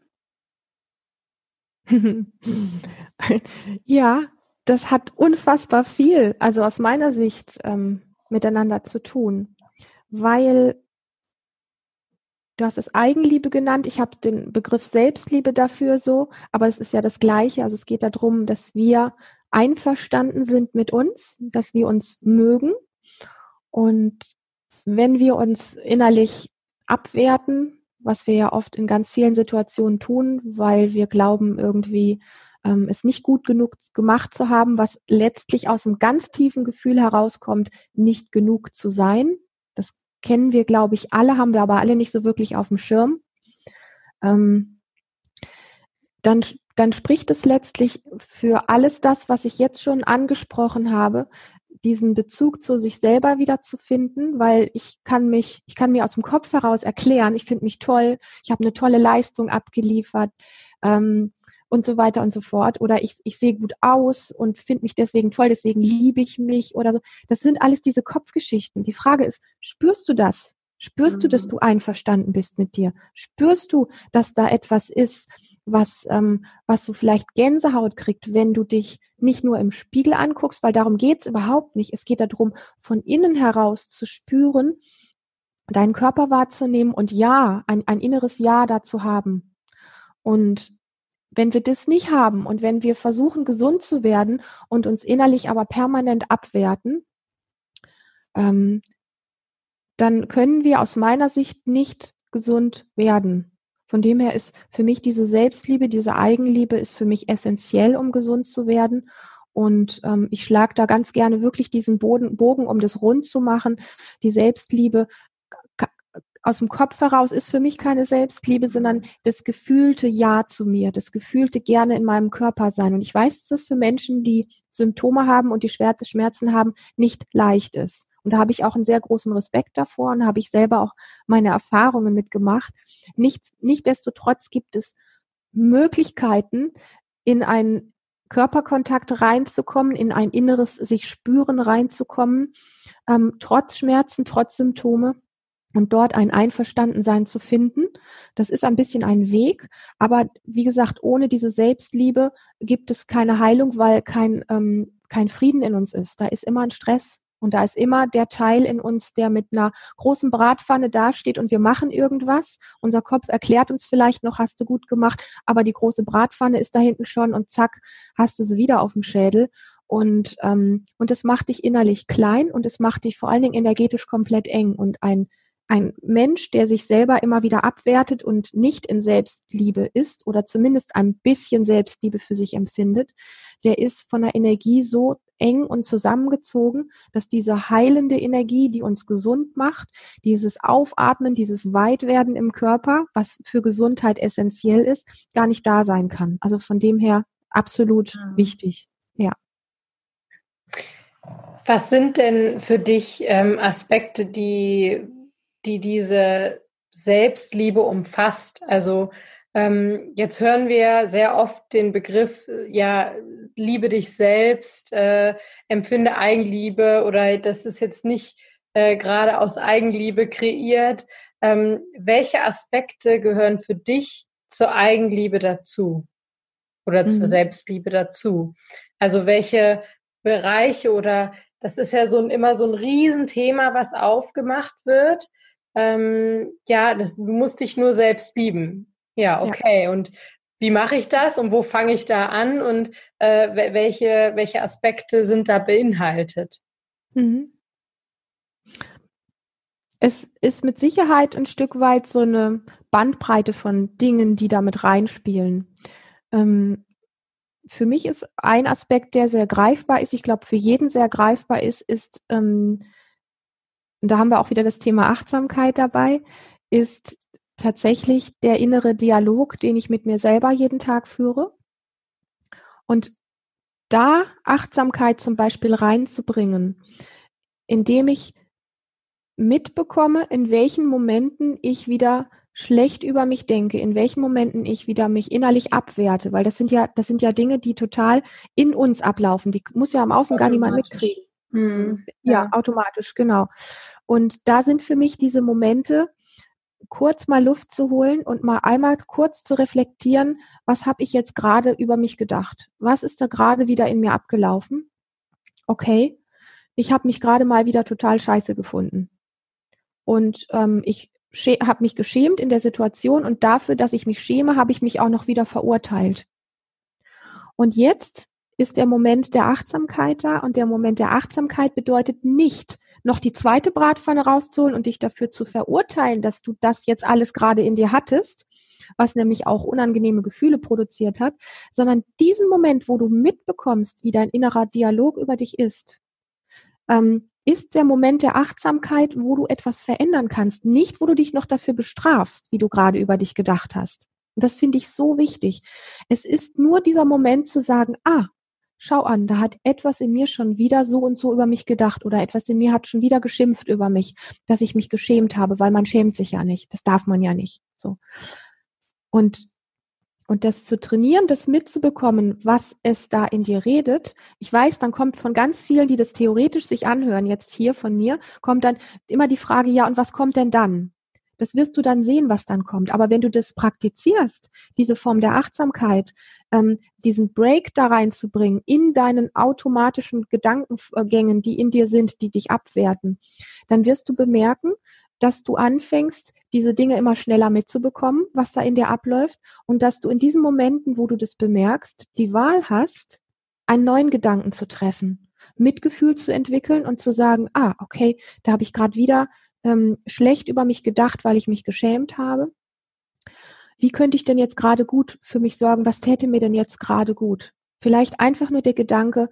ja, das hat unfassbar viel, also aus meiner Sicht, ähm, miteinander zu tun, weil Du hast es Eigenliebe genannt. Ich habe den Begriff Selbstliebe dafür so, aber es ist ja das Gleiche. Also es geht darum, dass wir einverstanden sind mit uns, dass wir uns mögen. Und wenn wir uns innerlich abwerten, was wir ja oft in ganz vielen Situationen tun, weil wir glauben, irgendwie ähm, es nicht gut genug gemacht zu haben, was letztlich aus einem ganz tiefen Gefühl herauskommt, nicht genug zu sein, kennen wir, glaube ich, alle, haben wir aber alle nicht so wirklich auf dem Schirm. Ähm, dann dann spricht es letztlich für alles das, was ich jetzt schon angesprochen habe, diesen Bezug zu sich selber wieder zu finden, weil ich kann mich, ich kann mir aus dem Kopf heraus erklären, ich finde mich toll, ich habe eine tolle Leistung abgeliefert ähm, und so weiter und so fort. Oder ich, ich sehe gut aus und finde mich deswegen toll, deswegen liebe ich mich oder so. Das sind alles diese Kopfgeschichten. Die Frage ist, spürst du das? Spürst mhm. du, dass mhm. du einverstanden bist mit dir? Spürst du, dass da etwas ist, was, ähm, was so vielleicht Gänsehaut kriegt, wenn du dich nicht nur im Spiegel anguckst, weil darum geht's überhaupt nicht. Es geht darum, von innen heraus zu spüren, deinen Körper wahrzunehmen und ja, ein, ein inneres Ja dazu haben. Und wenn wir das nicht haben und wenn wir versuchen, gesund zu werden und uns innerlich aber permanent abwerten, ähm, dann können wir aus meiner Sicht nicht gesund werden. Von dem her ist für mich diese Selbstliebe, diese Eigenliebe ist für mich essentiell, um gesund zu werden. Und ähm, ich schlage da ganz gerne wirklich diesen Boden, Bogen, um das rund zu machen. Die Selbstliebe aus dem Kopf heraus ist für mich keine Selbstliebe, sondern das gefühlte Ja zu mir, das gefühlte gerne in meinem Körper sein. Und ich weiß, dass das für Menschen, die Symptome haben und die Schmerzen haben, nicht leicht ist. Und da habe ich auch einen sehr großen Respekt davor und habe ich selber auch meine Erfahrungen mitgemacht. Nichts, Nichtsdestotrotz gibt es Möglichkeiten, in einen Körperkontakt reinzukommen, in ein inneres sich spüren reinzukommen, ähm, trotz Schmerzen, trotz Symptome und dort ein Einverstandensein zu finden. Das ist ein bisschen ein Weg, aber wie gesagt, ohne diese Selbstliebe gibt es keine Heilung, weil kein, ähm, kein Frieden in uns ist. Da ist immer ein Stress, und da ist immer der Teil in uns, der mit einer großen Bratpfanne dasteht und wir machen irgendwas. Unser Kopf erklärt uns vielleicht noch, hast du gut gemacht, aber die große Bratpfanne ist da hinten schon und zack, hast du sie wieder auf dem Schädel. Und, ähm, und es macht dich innerlich klein und es macht dich vor allen Dingen energetisch komplett eng. Und ein, ein Mensch, der sich selber immer wieder abwertet und nicht in Selbstliebe ist oder zumindest ein bisschen Selbstliebe für sich empfindet, der ist von der Energie so eng und zusammengezogen, dass diese heilende Energie, die uns gesund macht, dieses Aufatmen, dieses Weitwerden im Körper, was für Gesundheit essentiell ist, gar nicht da sein kann. Also von dem her absolut mhm. wichtig. Ja. Was sind denn für dich ähm, Aspekte, die, die diese Selbstliebe umfasst? Also ähm, jetzt hören wir sehr oft den Begriff, äh, ja, liebe dich selbst, äh, empfinde Eigenliebe oder das ist jetzt nicht äh, gerade aus Eigenliebe kreiert. Ähm, welche Aspekte gehören für dich zur Eigenliebe dazu oder mhm. zur Selbstliebe dazu? Also welche Bereiche oder das ist ja so ein, immer so ein Riesenthema, was aufgemacht wird. Ähm, ja, das, du musst dich nur selbst lieben. Ja, okay. Ja. Und wie mache ich das und wo fange ich da an und äh, welche, welche Aspekte sind da beinhaltet? Mhm. Es ist mit Sicherheit ein Stück weit so eine Bandbreite von Dingen, die damit reinspielen. Ähm, für mich ist ein Aspekt, der sehr greifbar ist, ich glaube, für jeden sehr greifbar ist, ist, ähm, da haben wir auch wieder das Thema Achtsamkeit dabei, ist tatsächlich der innere Dialog, den ich mit mir selber jeden Tag führe. Und da Achtsamkeit zum Beispiel reinzubringen, indem ich mitbekomme, in welchen Momenten ich wieder schlecht über mich denke, in welchen Momenten ich wieder mich innerlich abwerte, weil das sind ja, das sind ja Dinge, die total in uns ablaufen. Die muss ja am Außen gar niemand mitkriegen. Hm, ja. ja, automatisch, genau. Und da sind für mich diese Momente, kurz mal Luft zu holen und mal einmal kurz zu reflektieren, was habe ich jetzt gerade über mich gedacht? Was ist da gerade wieder in mir abgelaufen? Okay, ich habe mich gerade mal wieder total scheiße gefunden. Und ähm, ich habe mich geschämt in der Situation und dafür, dass ich mich schäme, habe ich mich auch noch wieder verurteilt. Und jetzt ist der Moment der Achtsamkeit da und der Moment der Achtsamkeit bedeutet nicht, noch die zweite Bratpfanne rauszuholen und dich dafür zu verurteilen, dass du das jetzt alles gerade in dir hattest, was nämlich auch unangenehme Gefühle produziert hat, sondern diesen Moment, wo du mitbekommst, wie dein innerer Dialog über dich ist, ähm, ist der Moment der Achtsamkeit, wo du etwas verändern kannst, nicht wo du dich noch dafür bestrafst, wie du gerade über dich gedacht hast. Und das finde ich so wichtig. Es ist nur dieser Moment zu sagen, ah, schau an, da hat etwas in mir schon wieder so und so über mich gedacht oder etwas in mir hat schon wieder geschimpft über mich, dass ich mich geschämt habe, weil man schämt sich ja nicht. Das darf man ja nicht. So. Und und das zu trainieren, das mitzubekommen, was es da in dir redet. Ich weiß, dann kommt von ganz vielen, die das theoretisch sich anhören, jetzt hier von mir, kommt dann immer die Frage, ja, und was kommt denn dann? Das wirst du dann sehen, was dann kommt. Aber wenn du das praktizierst, diese Form der Achtsamkeit, ähm, diesen Break da reinzubringen in deinen automatischen Gedankengängen, die in dir sind, die dich abwerten, dann wirst du bemerken, dass du anfängst, diese Dinge immer schneller mitzubekommen, was da in dir abläuft und dass du in diesen Momenten, wo du das bemerkst, die Wahl hast, einen neuen Gedanken zu treffen, Mitgefühl zu entwickeln und zu sagen, ah, okay, da habe ich gerade wieder ähm, schlecht über mich gedacht, weil ich mich geschämt habe. Wie könnte ich denn jetzt gerade gut für mich sorgen? Was täte mir denn jetzt gerade gut? Vielleicht einfach nur der Gedanke,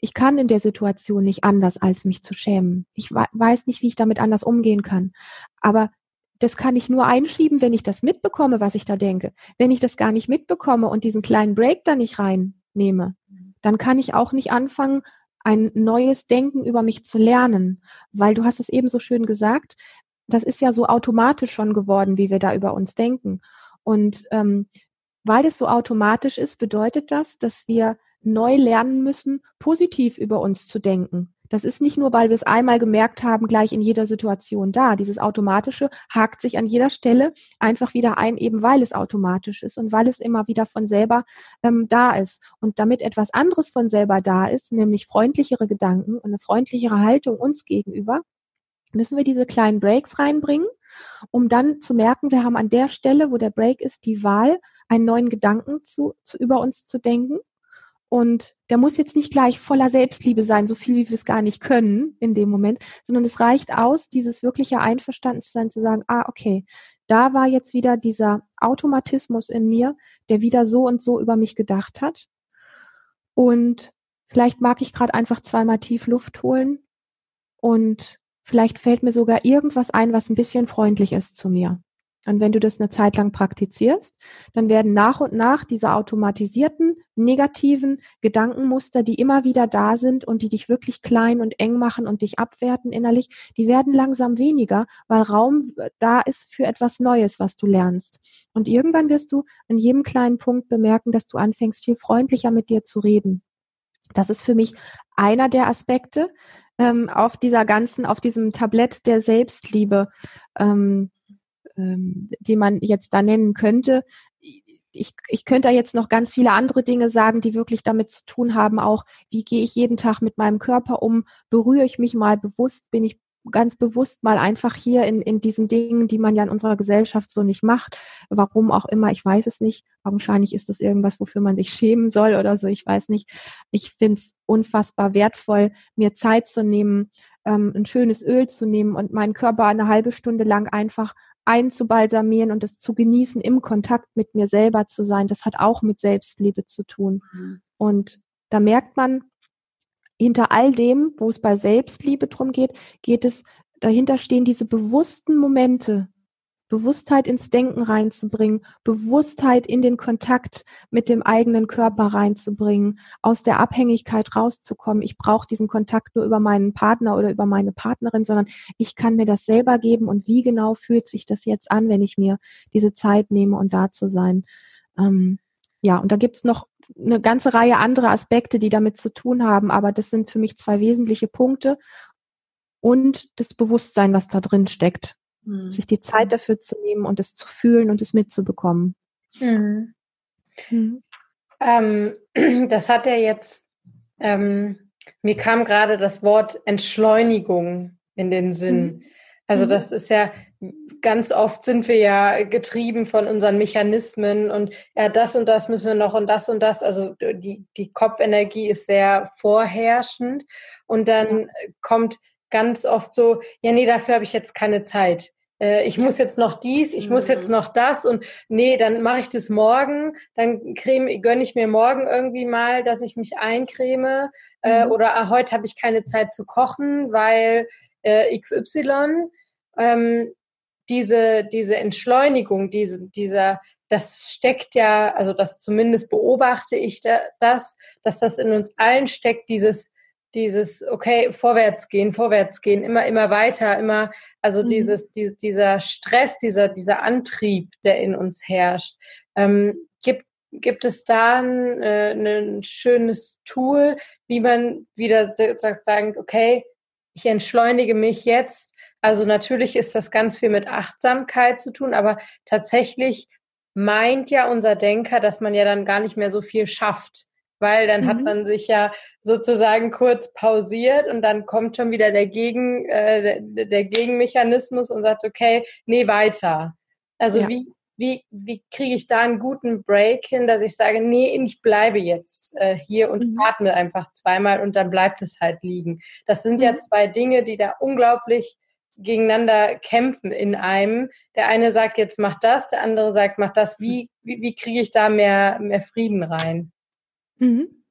ich kann in der Situation nicht anders, als mich zu schämen. Ich weiß nicht, wie ich damit anders umgehen kann. Aber das kann ich nur einschieben, wenn ich das mitbekomme, was ich da denke. Wenn ich das gar nicht mitbekomme und diesen kleinen Break da nicht reinnehme, dann kann ich auch nicht anfangen, ein neues Denken über mich zu lernen. Weil du hast es eben so schön gesagt, das ist ja so automatisch schon geworden, wie wir da über uns denken. Und ähm, weil es so automatisch ist, bedeutet das, dass wir neu lernen müssen, positiv über uns zu denken. Das ist nicht nur, weil wir es einmal gemerkt haben, gleich in jeder Situation da. Dieses Automatische hakt sich an jeder Stelle einfach wieder ein, eben weil es automatisch ist und weil es immer wieder von selber ähm, da ist. Und damit etwas anderes von selber da ist, nämlich freundlichere Gedanken und eine freundlichere Haltung uns gegenüber, müssen wir diese kleinen Breaks reinbringen, um dann zu merken, wir haben an der Stelle, wo der Break ist, die Wahl, einen neuen Gedanken zu, zu über uns zu denken und der muss jetzt nicht gleich voller Selbstliebe sein, so viel wie wir es gar nicht können in dem Moment, sondern es reicht aus, dieses wirkliche Einverstandensein zu sagen, ah, okay, da war jetzt wieder dieser Automatismus in mir, der wieder so und so über mich gedacht hat. Und vielleicht mag ich gerade einfach zweimal tief Luft holen und vielleicht fällt mir sogar irgendwas ein, was ein bisschen freundlich ist zu mir. Und wenn du das eine Zeit lang praktizierst, dann werden nach und nach diese automatisierten, negativen Gedankenmuster, die immer wieder da sind und die dich wirklich klein und eng machen und dich abwerten innerlich, die werden langsam weniger, weil Raum da ist für etwas Neues, was du lernst. Und irgendwann wirst du an jedem kleinen Punkt bemerken, dass du anfängst, viel freundlicher mit dir zu reden. Das ist für mich einer der Aspekte ähm, auf dieser ganzen, auf diesem Tablett der Selbstliebe. Ähm, ähm, die man jetzt da nennen könnte. Ich, ich könnte da jetzt noch ganz viele andere Dinge sagen, die wirklich damit zu tun haben, auch wie gehe ich jeden Tag mit meinem Körper um, berühre ich mich mal bewusst, bin ich ganz bewusst mal einfach hier in, in diesen Dingen, die man ja in unserer Gesellschaft so nicht macht. Warum auch immer, ich weiß es nicht. Wahrscheinlich ist das irgendwas, wofür man sich schämen soll oder so, ich weiß nicht. Ich finde es unfassbar wertvoll, mir Zeit zu nehmen, ähm, ein schönes Öl zu nehmen und meinen Körper eine halbe Stunde lang einfach einzubalsamieren und es zu genießen, im Kontakt mit mir selber zu sein, das hat auch mit Selbstliebe zu tun. Mhm. Und da merkt man, hinter all dem, wo es bei Selbstliebe drum geht, geht es, dahinter stehen diese bewussten Momente, Bewusstheit ins Denken reinzubringen, Bewusstheit in den Kontakt mit dem eigenen Körper reinzubringen, aus der Abhängigkeit rauszukommen. Ich brauche diesen Kontakt nur über meinen Partner oder über meine Partnerin, sondern ich kann mir das selber geben und wie genau fühlt sich das jetzt an, wenn ich mir diese Zeit nehme und da zu sein. Ähm, ja, und da gibt's noch eine ganze Reihe anderer Aspekte, die damit zu tun haben, aber das sind für mich zwei wesentliche Punkte und das Bewusstsein, was da drin steckt. Mhm. Sich die Zeit dafür zu nehmen und es zu fühlen und es mitzubekommen. Mhm. Mhm. Ähm, das hat er jetzt, ähm, mir kam gerade das Wort Entschleunigung in den Sinn. Mhm. Also mhm. das ist ja, ganz oft sind wir ja getrieben von unseren Mechanismen und ja, das und das müssen wir noch und das und das. Also die, die Kopfenergie ist sehr vorherrschend und dann kommt ganz oft so, ja, nee, dafür habe ich jetzt keine Zeit. Äh, ich muss jetzt noch dies, ich muss jetzt mhm. noch das und nee, dann mache ich das morgen, dann creme, gönne ich mir morgen irgendwie mal, dass ich mich eincreme äh, mhm. oder ah, heute habe ich keine Zeit zu kochen, weil äh, XY. Ähm, diese, diese Entschleunigung, diese, dieser, das steckt ja, also das zumindest beobachte ich da, das, dass das in uns allen steckt, dieses, dieses, okay, vorwärts gehen, vorwärts gehen, immer, immer weiter, immer, also mhm. dieses, die, dieser Stress, dieser, dieser Antrieb, der in uns herrscht. Ähm, gibt, gibt es da ein, äh, ein schönes Tool, wie man wieder sagt, sagen, okay, ich entschleunige mich jetzt. Also natürlich ist das ganz viel mit Achtsamkeit zu tun, aber tatsächlich meint ja unser Denker, dass man ja dann gar nicht mehr so viel schafft, weil dann mhm. hat man sich ja sozusagen kurz pausiert und dann kommt schon wieder der, Gegen, äh, der, der Gegenmechanismus und sagt, okay, nee, weiter. Also ja. wie, wie, wie kriege ich da einen guten Break hin, dass ich sage, nee, ich bleibe jetzt äh, hier und mhm. atme einfach zweimal und dann bleibt es halt liegen. Das sind mhm. ja zwei Dinge, die da unglaublich gegeneinander kämpfen in einem. Der eine sagt, jetzt mach das, der andere sagt, mach das. Wie, wie, wie kriege ich da mehr, mehr Frieden rein? Mhm.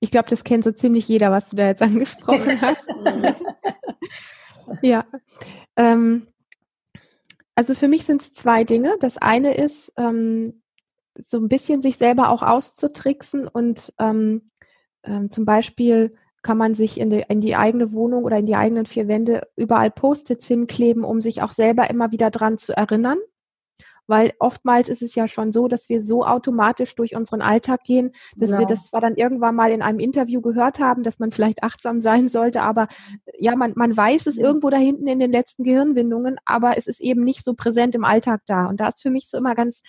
Ich glaube, das kennt so ziemlich jeder, was du da jetzt angesprochen hast. ja. Ähm, also für mich sind es zwei Dinge. Das eine ist, ähm, so ein bisschen sich selber auch auszutricksen und ähm, ähm, zum Beispiel kann man sich in die, in die eigene Wohnung oder in die eigenen vier Wände überall Post-its hinkleben, um sich auch selber immer wieder dran zu erinnern. Weil oftmals ist es ja schon so, dass wir so automatisch durch unseren Alltag gehen, dass genau. wir das zwar dann irgendwann mal in einem Interview gehört haben, dass man vielleicht achtsam sein sollte, aber ja, man, man weiß es mhm. irgendwo da hinten in den letzten Gehirnwindungen, aber es ist eben nicht so präsent im Alltag da. Und da ist für mich so immer ganz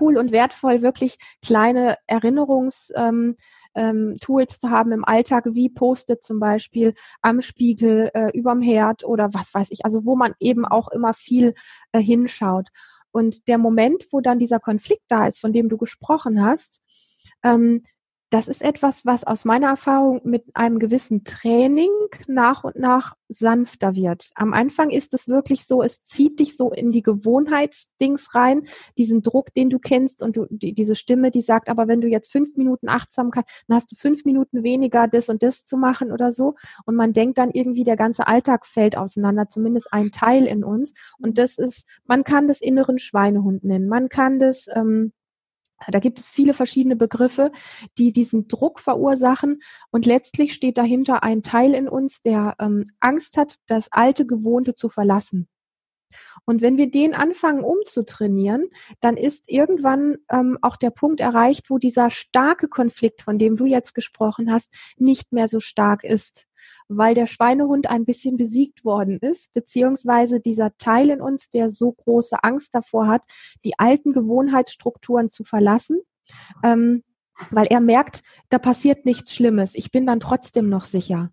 cool und wertvoll, wirklich kleine Erinnerungs- ähm, ähm, Tools zu haben im Alltag, wie Post-it zum Beispiel am Spiegel, äh, überm Herd oder was weiß ich, also wo man eben auch immer viel äh, hinschaut. Und der Moment, wo dann dieser Konflikt da ist, von dem du gesprochen hast, ähm, das ist etwas, was aus meiner Erfahrung mit einem gewissen Training nach und nach sanfter wird. Am Anfang ist es wirklich so, es zieht dich so in die Gewohnheitsdings rein, diesen Druck, den du kennst und du, die, diese Stimme, die sagt, aber wenn du jetzt fünf Minuten Achtsamkeit, dann hast du fünf Minuten weniger das und das zu machen oder so. Und man denkt dann irgendwie, der ganze Alltag fällt auseinander, zumindest ein Teil in uns. Und das ist, man kann das inneren Schweinehund nennen, man kann das, ähm, da gibt es viele verschiedene Begriffe, die diesen Druck verursachen. Und letztlich steht dahinter ein Teil in uns, der ähm, Angst hat, das alte Gewohnte zu verlassen. Und wenn wir den anfangen umzutrainieren, dann ist irgendwann ähm, auch der Punkt erreicht, wo dieser starke Konflikt, von dem du jetzt gesprochen hast, nicht mehr so stark ist weil der Schweinehund ein bisschen besiegt worden ist, beziehungsweise dieser Teil in uns, der so große Angst davor hat, die alten Gewohnheitsstrukturen zu verlassen, ähm, weil er merkt, da passiert nichts Schlimmes, ich bin dann trotzdem noch sicher.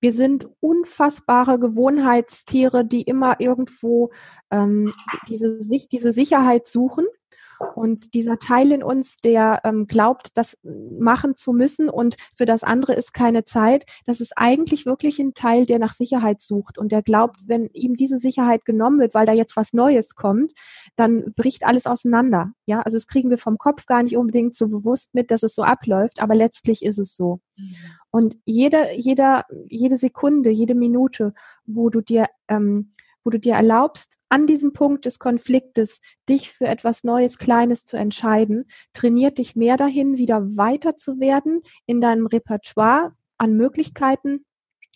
Wir sind unfassbare Gewohnheitstiere, die immer irgendwo ähm, diese, diese Sicherheit suchen und dieser Teil in uns, der ähm, glaubt, das machen zu müssen und für das andere ist keine Zeit, das ist eigentlich wirklich ein Teil, der nach Sicherheit sucht und der glaubt, wenn ihm diese Sicherheit genommen wird, weil da jetzt was Neues kommt, dann bricht alles auseinander. Ja, also das kriegen wir vom Kopf gar nicht unbedingt so bewusst mit, dass es so abläuft, aber letztlich ist es so. Mhm. Und jede, jeder, jede Sekunde, jede Minute, wo du dir ähm, wo du dir erlaubst, an diesem Punkt des Konfliktes dich für etwas Neues, Kleines zu entscheiden, trainiert dich mehr dahin, wieder weiter zu werden in deinem Repertoire an Möglichkeiten,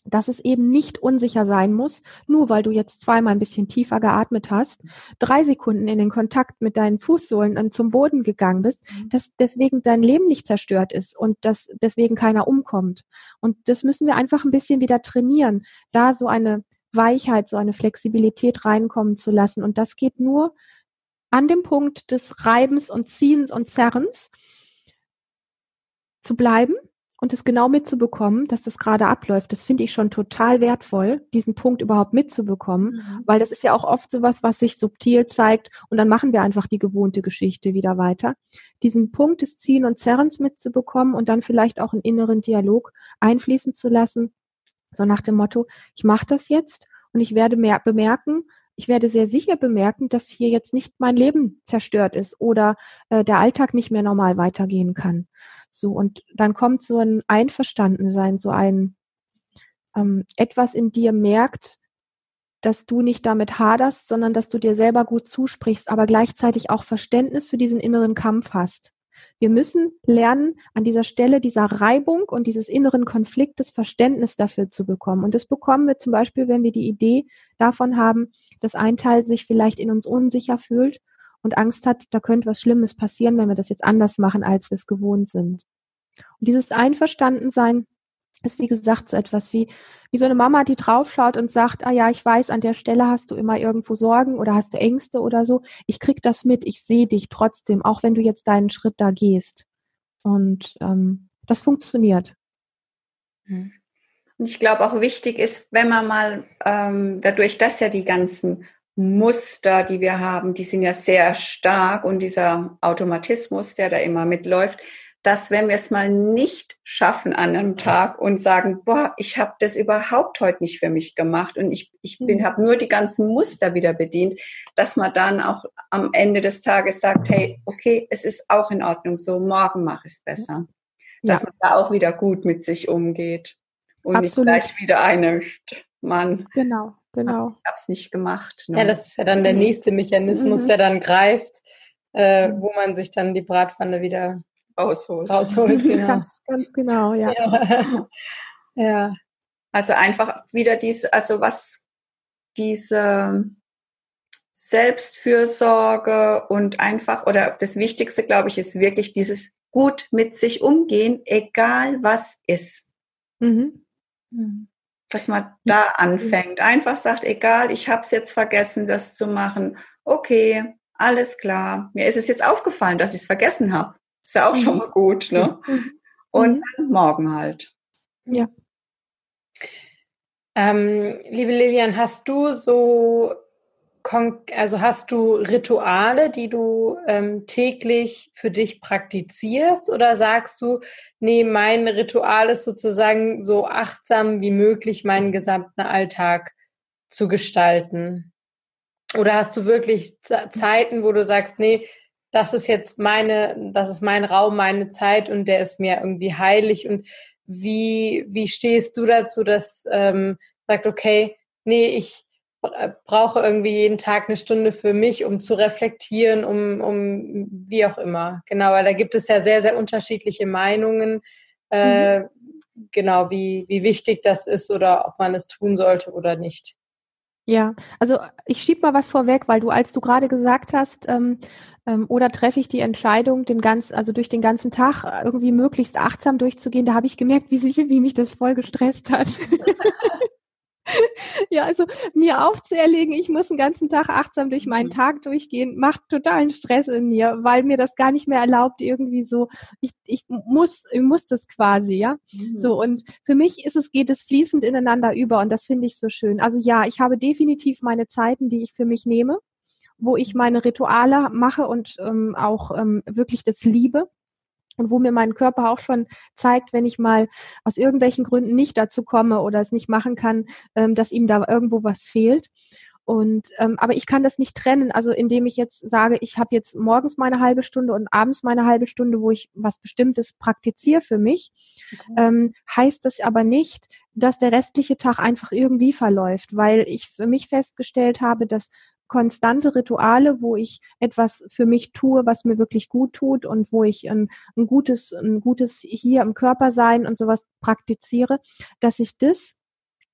dass es eben nicht unsicher sein muss, nur weil du jetzt zweimal ein bisschen tiefer geatmet hast, drei Sekunden in den Kontakt mit deinen Fußsohlen und zum Boden gegangen bist, mhm. dass deswegen dein Leben nicht zerstört ist und dass deswegen keiner umkommt. Und das müssen wir einfach ein bisschen wieder trainieren, da so eine Weichheit, so eine Flexibilität reinkommen zu lassen. Und das geht nur an dem Punkt des Reibens und Ziehens und Zerrens zu bleiben und es genau mitzubekommen, dass das gerade abläuft. Das finde ich schon total wertvoll, diesen Punkt überhaupt mitzubekommen, mhm. weil das ist ja auch oft sowas, was sich subtil zeigt und dann machen wir einfach die gewohnte Geschichte wieder weiter. Diesen Punkt des Ziehen und Zerrens mitzubekommen und dann vielleicht auch einen inneren Dialog einfließen zu lassen, so nach dem Motto, ich mache das jetzt und ich werde mehr bemerken, ich werde sehr sicher bemerken, dass hier jetzt nicht mein Leben zerstört ist oder äh, der Alltag nicht mehr normal weitergehen kann. So, und dann kommt so ein Einverstandensein, so ein ähm, etwas in dir merkt, dass du nicht damit haderst, sondern dass du dir selber gut zusprichst, aber gleichzeitig auch Verständnis für diesen inneren Kampf hast. Wir müssen lernen, an dieser Stelle dieser Reibung und dieses inneren Konfliktes Verständnis dafür zu bekommen. Und das bekommen wir zum Beispiel, wenn wir die Idee davon haben, dass ein Teil sich vielleicht in uns unsicher fühlt und Angst hat, da könnte was Schlimmes passieren, wenn wir das jetzt anders machen, als wir es gewohnt sind. Und dieses Einverstandensein ist wie gesagt so etwas wie, wie so eine Mama, die draufschaut und sagt, ah ja, ich weiß, an der Stelle hast du immer irgendwo Sorgen oder hast du Ängste oder so. Ich krieg das mit, ich sehe dich trotzdem, auch wenn du jetzt deinen Schritt da gehst. Und ähm, das funktioniert. Hm. Und ich glaube auch wichtig ist, wenn man mal ähm, dadurch, dass ja die ganzen Muster, die wir haben, die sind ja sehr stark und dieser Automatismus, der da immer mitläuft, dass wenn wir es mal nicht schaffen an einem Tag und sagen, boah, ich habe das überhaupt heute nicht für mich gemacht und ich, ich bin mhm. habe nur die ganzen Muster wieder bedient, dass man dann auch am Ende des Tages sagt, hey, okay, es ist auch in Ordnung so, morgen mache ich es besser. Dass ja. man da auch wieder gut mit sich umgeht und Absolut. nicht gleich wieder einöscht. Mann. Genau, genau. Ich habe es nicht gemacht. Ne? Ja, das ist ja dann der mhm. nächste Mechanismus, mhm. der dann greift, äh, wo man sich dann die Bratpfanne wieder rausholt. Rausholt, genau. ganz, ganz genau, ja. ja. ja. Also einfach wieder dies, also was diese Selbstfürsorge und einfach, oder das Wichtigste, glaube ich, ist wirklich dieses gut mit sich umgehen, egal was ist. Mhm. mhm. Dass man da anfängt. Einfach sagt, egal, ich habe es jetzt vergessen, das zu machen. Okay, alles klar. Mir ist es jetzt aufgefallen, dass ich es vergessen habe. Ist ja auch mhm. schon mal gut, ne? Mhm. Und dann morgen halt. Ja. Ähm, liebe Lilian, hast du so, also hast du Rituale, die du ähm, täglich für dich praktizierst oder sagst du, nee, mein Ritual ist sozusagen so achtsam wie möglich meinen gesamten Alltag zu gestalten? Oder hast du wirklich Zeiten, wo du sagst, nee, das ist jetzt meine, das ist mein Raum, meine Zeit und der ist mir irgendwie heilig. Und wie, wie stehst du dazu, dass ähm, sagt, okay, nee, ich brauche irgendwie jeden Tag eine Stunde für mich, um zu reflektieren, um, um wie auch immer. Genau, weil da gibt es ja sehr, sehr unterschiedliche Meinungen, äh, mhm. genau, wie, wie wichtig das ist oder ob man es tun sollte oder nicht. Ja, also ich schieb mal was vorweg, weil du, als du gerade gesagt hast, ähm, ähm, oder treffe ich die Entscheidung, den ganz, also durch den ganzen Tag irgendwie möglichst achtsam durchzugehen, da habe ich gemerkt, wie, sich, wie mich das voll gestresst hat. ja, also mir aufzuerlegen, ich muss den ganzen Tag achtsam durch meinen mhm. Tag durchgehen, macht totalen Stress in mir, weil mir das gar nicht mehr erlaubt, irgendwie so, ich, ich muss, ich muss das quasi, ja. Mhm. So, und für mich ist es, geht es fließend ineinander über und das finde ich so schön. Also ja, ich habe definitiv meine Zeiten, die ich für mich nehme wo ich meine Rituale mache und ähm, auch ähm, wirklich das liebe und wo mir mein Körper auch schon zeigt, wenn ich mal aus irgendwelchen Gründen nicht dazu komme oder es nicht machen kann, ähm, dass ihm da irgendwo was fehlt. Und ähm, aber ich kann das nicht trennen, also indem ich jetzt sage, ich habe jetzt morgens meine halbe Stunde und abends meine halbe Stunde, wo ich was Bestimmtes praktiziere für mich, okay. ähm, heißt das aber nicht, dass der restliche Tag einfach irgendwie verläuft, weil ich für mich festgestellt habe, dass konstante Rituale, wo ich etwas für mich tue, was mir wirklich gut tut und wo ich ein, ein gutes, ein gutes hier im Körper sein und sowas praktiziere, dass ich das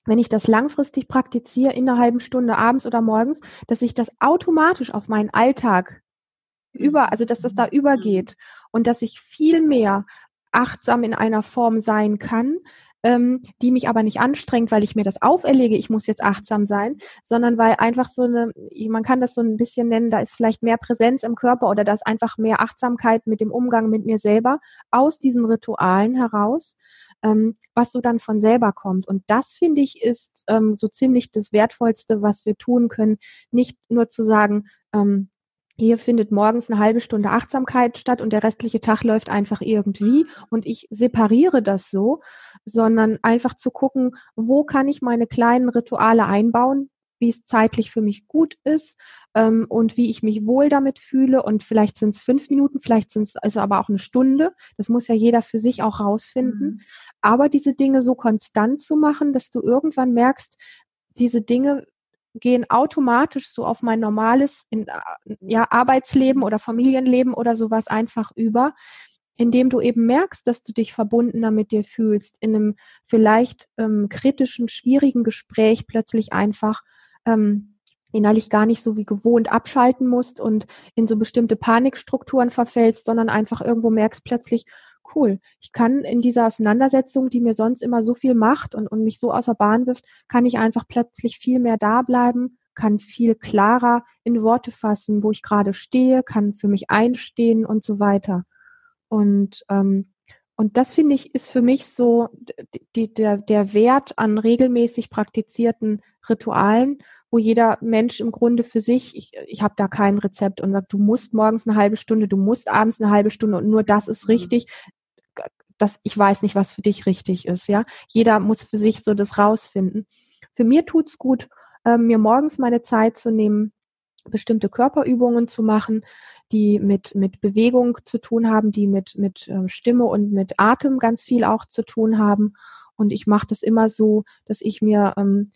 wenn ich das langfristig praktiziere, in einer halben Stunde abends oder morgens, dass ich das automatisch auf meinen Alltag über, also dass das da übergeht und dass ich viel mehr achtsam in einer Form sein kann, ähm, die mich aber nicht anstrengt, weil ich mir das auferlege, ich muss jetzt achtsam sein, sondern weil einfach so eine, man kann das so ein bisschen nennen, da ist vielleicht mehr Präsenz im Körper oder da ist einfach mehr Achtsamkeit mit dem Umgang mit mir selber aus diesen Ritualen heraus, ähm, was so dann von selber kommt. Und das, finde ich, ist ähm, so ziemlich das Wertvollste, was wir tun können, nicht nur zu sagen, ähm, hier findet morgens eine halbe Stunde Achtsamkeit statt und der restliche Tag läuft einfach irgendwie und ich separiere das so, sondern einfach zu gucken, wo kann ich meine kleinen Rituale einbauen, wie es zeitlich für mich gut ist ähm, und wie ich mich wohl damit fühle. Und vielleicht sind es fünf Minuten, vielleicht sind es also aber auch eine Stunde. Das muss ja jeder für sich auch rausfinden. Mhm. Aber diese Dinge so konstant zu machen, dass du irgendwann merkst, diese Dinge gehen automatisch so auf mein normales in, ja, Arbeitsleben oder Familienleben oder sowas einfach über, indem du eben merkst, dass du dich verbundener mit dir fühlst, in einem vielleicht ähm, kritischen, schwierigen Gespräch plötzlich einfach ähm, innerlich gar nicht so wie gewohnt abschalten musst und in so bestimmte Panikstrukturen verfällst, sondern einfach irgendwo merkst plötzlich, cool, ich kann in dieser Auseinandersetzung, die mir sonst immer so viel macht und, und mich so außer Bahn wirft, kann ich einfach plötzlich viel mehr da bleiben, kann viel klarer in Worte fassen, wo ich gerade stehe, kann für mich einstehen und so weiter. Und ähm, und das finde ich ist für mich so die, der, der Wert an regelmäßig praktizierten Ritualen wo jeder Mensch im Grunde für sich, ich, ich habe da kein Rezept und sagt, du musst morgens eine halbe Stunde, du musst abends eine halbe Stunde und nur das ist mhm. richtig. Das, ich weiß nicht, was für dich richtig ist, ja. Jeder muss für sich so das rausfinden. Für mir tut's gut, äh, mir morgens meine Zeit zu nehmen, bestimmte Körperübungen zu machen, die mit, mit Bewegung zu tun haben, die mit, mit äh, Stimme und mit Atem ganz viel auch zu tun haben. Und ich mache das immer so, dass ich mir ähm,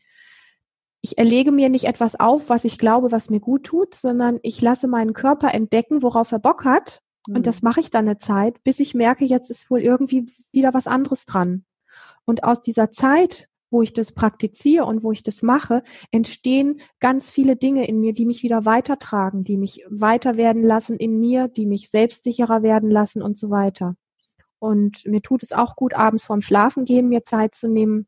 ich erlege mir nicht etwas auf, was ich glaube, was mir gut tut, sondern ich lasse meinen Körper entdecken, worauf er Bock hat. Mhm. Und das mache ich dann eine Zeit, bis ich merke, jetzt ist wohl irgendwie wieder was anderes dran. Und aus dieser Zeit, wo ich das praktiziere und wo ich das mache, entstehen ganz viele Dinge in mir, die mich wieder weitertragen, die mich weiter werden lassen in mir, die mich selbstsicherer werden lassen und so weiter. Und mir tut es auch gut, abends vorm Schlafengehen mir Zeit zu nehmen,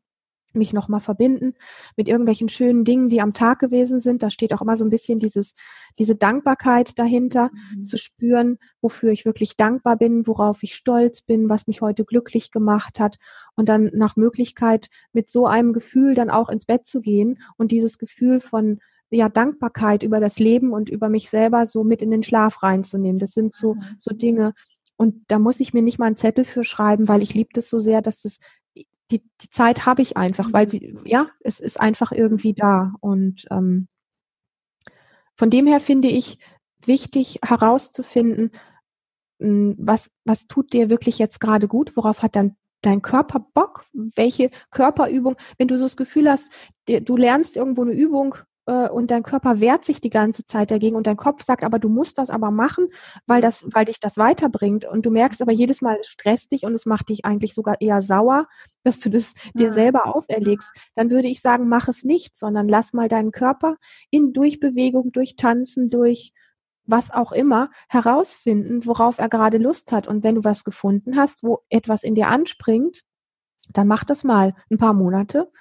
mich nochmal verbinden mit irgendwelchen schönen Dingen, die am Tag gewesen sind. Da steht auch immer so ein bisschen dieses, diese Dankbarkeit dahinter, mhm. zu spüren, wofür ich wirklich dankbar bin, worauf ich stolz bin, was mich heute glücklich gemacht hat. Und dann nach Möglichkeit mit so einem Gefühl dann auch ins Bett zu gehen und dieses Gefühl von ja, Dankbarkeit über das Leben und über mich selber so mit in den Schlaf reinzunehmen. Das sind so, so Dinge, und da muss ich mir nicht mal einen Zettel für schreiben, weil ich liebe das so sehr, dass das die, die Zeit habe ich einfach, weil mhm. sie, ja, es ist einfach irgendwie da. Und ähm, von dem her finde ich wichtig herauszufinden, hm, was, was tut dir wirklich jetzt gerade gut, worauf hat dann dein Körper Bock, welche Körperübung, wenn du so das Gefühl hast, du lernst irgendwo eine Übung äh, und dein Körper wehrt sich die ganze Zeit dagegen und dein Kopf sagt, aber du musst das aber machen, weil das, weil dich das weiterbringt. Und du merkst aber jedes Mal, es stresst dich und es macht dich eigentlich sogar eher sauer, dass du das dir selber auferlegst. Dann würde ich sagen, mach es nicht, sondern lass mal deinen Körper in Durchbewegung, durch Tanzen, durch was auch immer herausfinden, worauf er gerade Lust hat. Und wenn du was gefunden hast, wo etwas in dir anspringt, dann mach das mal ein paar Monate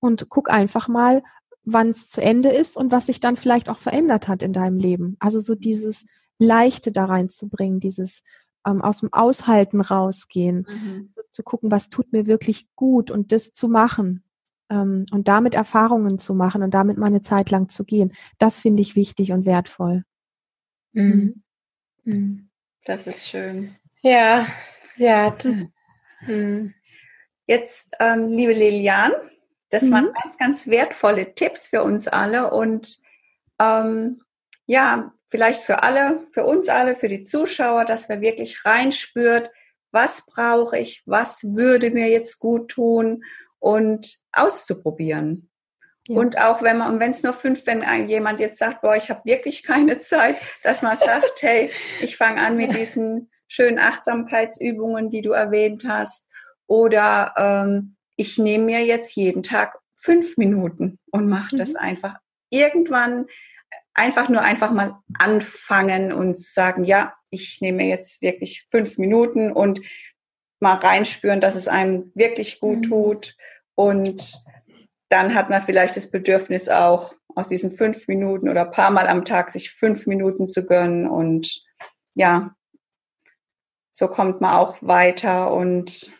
und guck einfach mal, wann es zu Ende ist und was sich dann vielleicht auch verändert hat in deinem Leben. Also so dieses Leichte da reinzubringen, dieses ähm, aus dem Aushalten rausgehen, mhm. so zu gucken, was tut mir wirklich gut und das zu machen ähm, und damit Erfahrungen zu machen und damit mal eine Zeit lang zu gehen. Das finde ich wichtig und wertvoll. Mhm. Mhm. Das ist schön. Ja, ja. Mhm. Jetzt, ähm, liebe Lilian, das mhm. waren ganz, ganz wertvolle Tipps für uns alle und ähm, ja, vielleicht für alle, für uns alle, für die Zuschauer, dass wir wirklich reinspürt, was brauche ich, was würde mir jetzt gut tun und auszuprobieren. Ja. Und auch wenn man, wenn es nur fünf, wenn jemand jetzt sagt, boah, ich habe wirklich keine Zeit, dass man sagt, hey, ich fange an mit diesen schönen Achtsamkeitsübungen, die du erwähnt hast, oder ähm, ich nehme mir jetzt jeden Tag fünf Minuten und mache mhm. das einfach. Irgendwann einfach nur einfach mal anfangen und sagen, ja, ich nehme jetzt wirklich fünf Minuten und mal reinspüren, dass es einem wirklich gut mhm. tut. Und dann hat man vielleicht das Bedürfnis auch, aus diesen fünf Minuten oder ein paar Mal am Tag sich fünf Minuten zu gönnen. Und ja, so kommt man auch weiter und.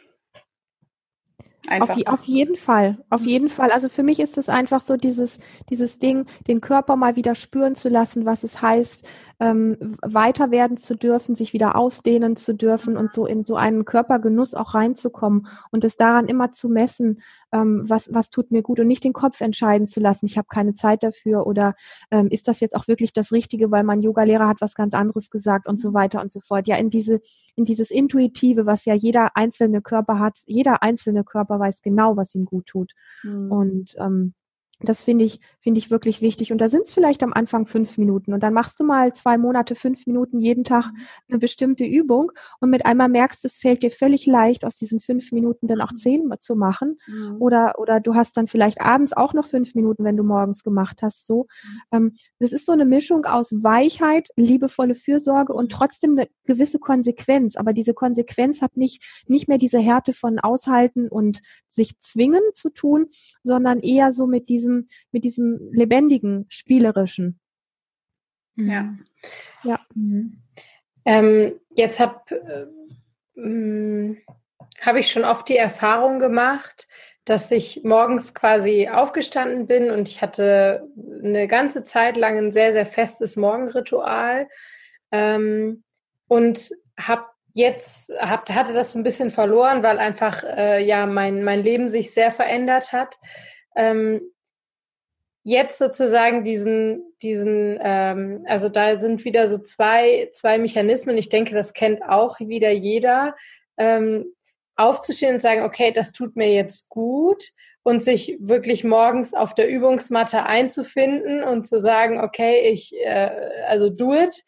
Auf, auf, jeden Fall, auf jeden Fall. Also für mich ist es einfach so dieses, dieses Ding, den Körper mal wieder spüren zu lassen, was es heißt, ähm, weiter werden zu dürfen, sich wieder ausdehnen zu dürfen und so in so einen Körpergenuss auch reinzukommen und es daran immer zu messen, ähm, was, was tut mir gut und nicht den Kopf entscheiden zu lassen, ich habe keine Zeit dafür oder ähm, ist das jetzt auch wirklich das Richtige, weil mein Yogalehrer hat was ganz anderes gesagt und so weiter und so fort. Ja, in diese, in dieses Intuitive, was ja jeder einzelne Körper hat, jeder einzelne Körper weiß genau, was ihm gut tut. Mhm. Und ähm, Das finde ich, finde ich wirklich wichtig. Und da sind es vielleicht am Anfang fünf Minuten. Und dann machst du mal zwei Monate, fünf Minuten jeden Tag mhm. eine bestimmte Übung. Und mit einmal merkst, es fällt dir völlig leicht, aus diesen fünf Minuten dann auch mhm. zehn zu machen. Mhm. Oder, oder du hast dann vielleicht abends auch noch fünf Minuten, wenn du morgens gemacht hast. So, ähm, das ist so eine Mischung aus Weichheit, liebevolle Fürsorge und trotzdem eine gewisse Konsequenz. Aber diese Konsequenz hat nicht, nicht mehr diese Härte von aushalten und sich zwingen zu tun, sondern eher so mit diesem diesem, mit diesem lebendigen, spielerischen. Ja. Ja. Mhm. Ähm, jetzt habe äh, hab ich schon oft die Erfahrung gemacht, dass ich morgens quasi aufgestanden bin und ich hatte eine ganze Zeit lang ein sehr, sehr festes Morgenritual ähm, und habe jetzt hab, hatte das so ein bisschen verloren, weil einfach äh, ja mein, mein Leben sich sehr verändert hat. Ähm, jetzt sozusagen diesen, diesen, ähm, also da sind wieder so zwei, zwei Mechanismen. Ich denke, das kennt auch wieder jeder. Ähm, aufzustehen und sagen, okay, das tut mir jetzt gut und sich wirklich morgens auf der Übungsmatte einzufinden und zu sagen, okay, ich, äh, also do it.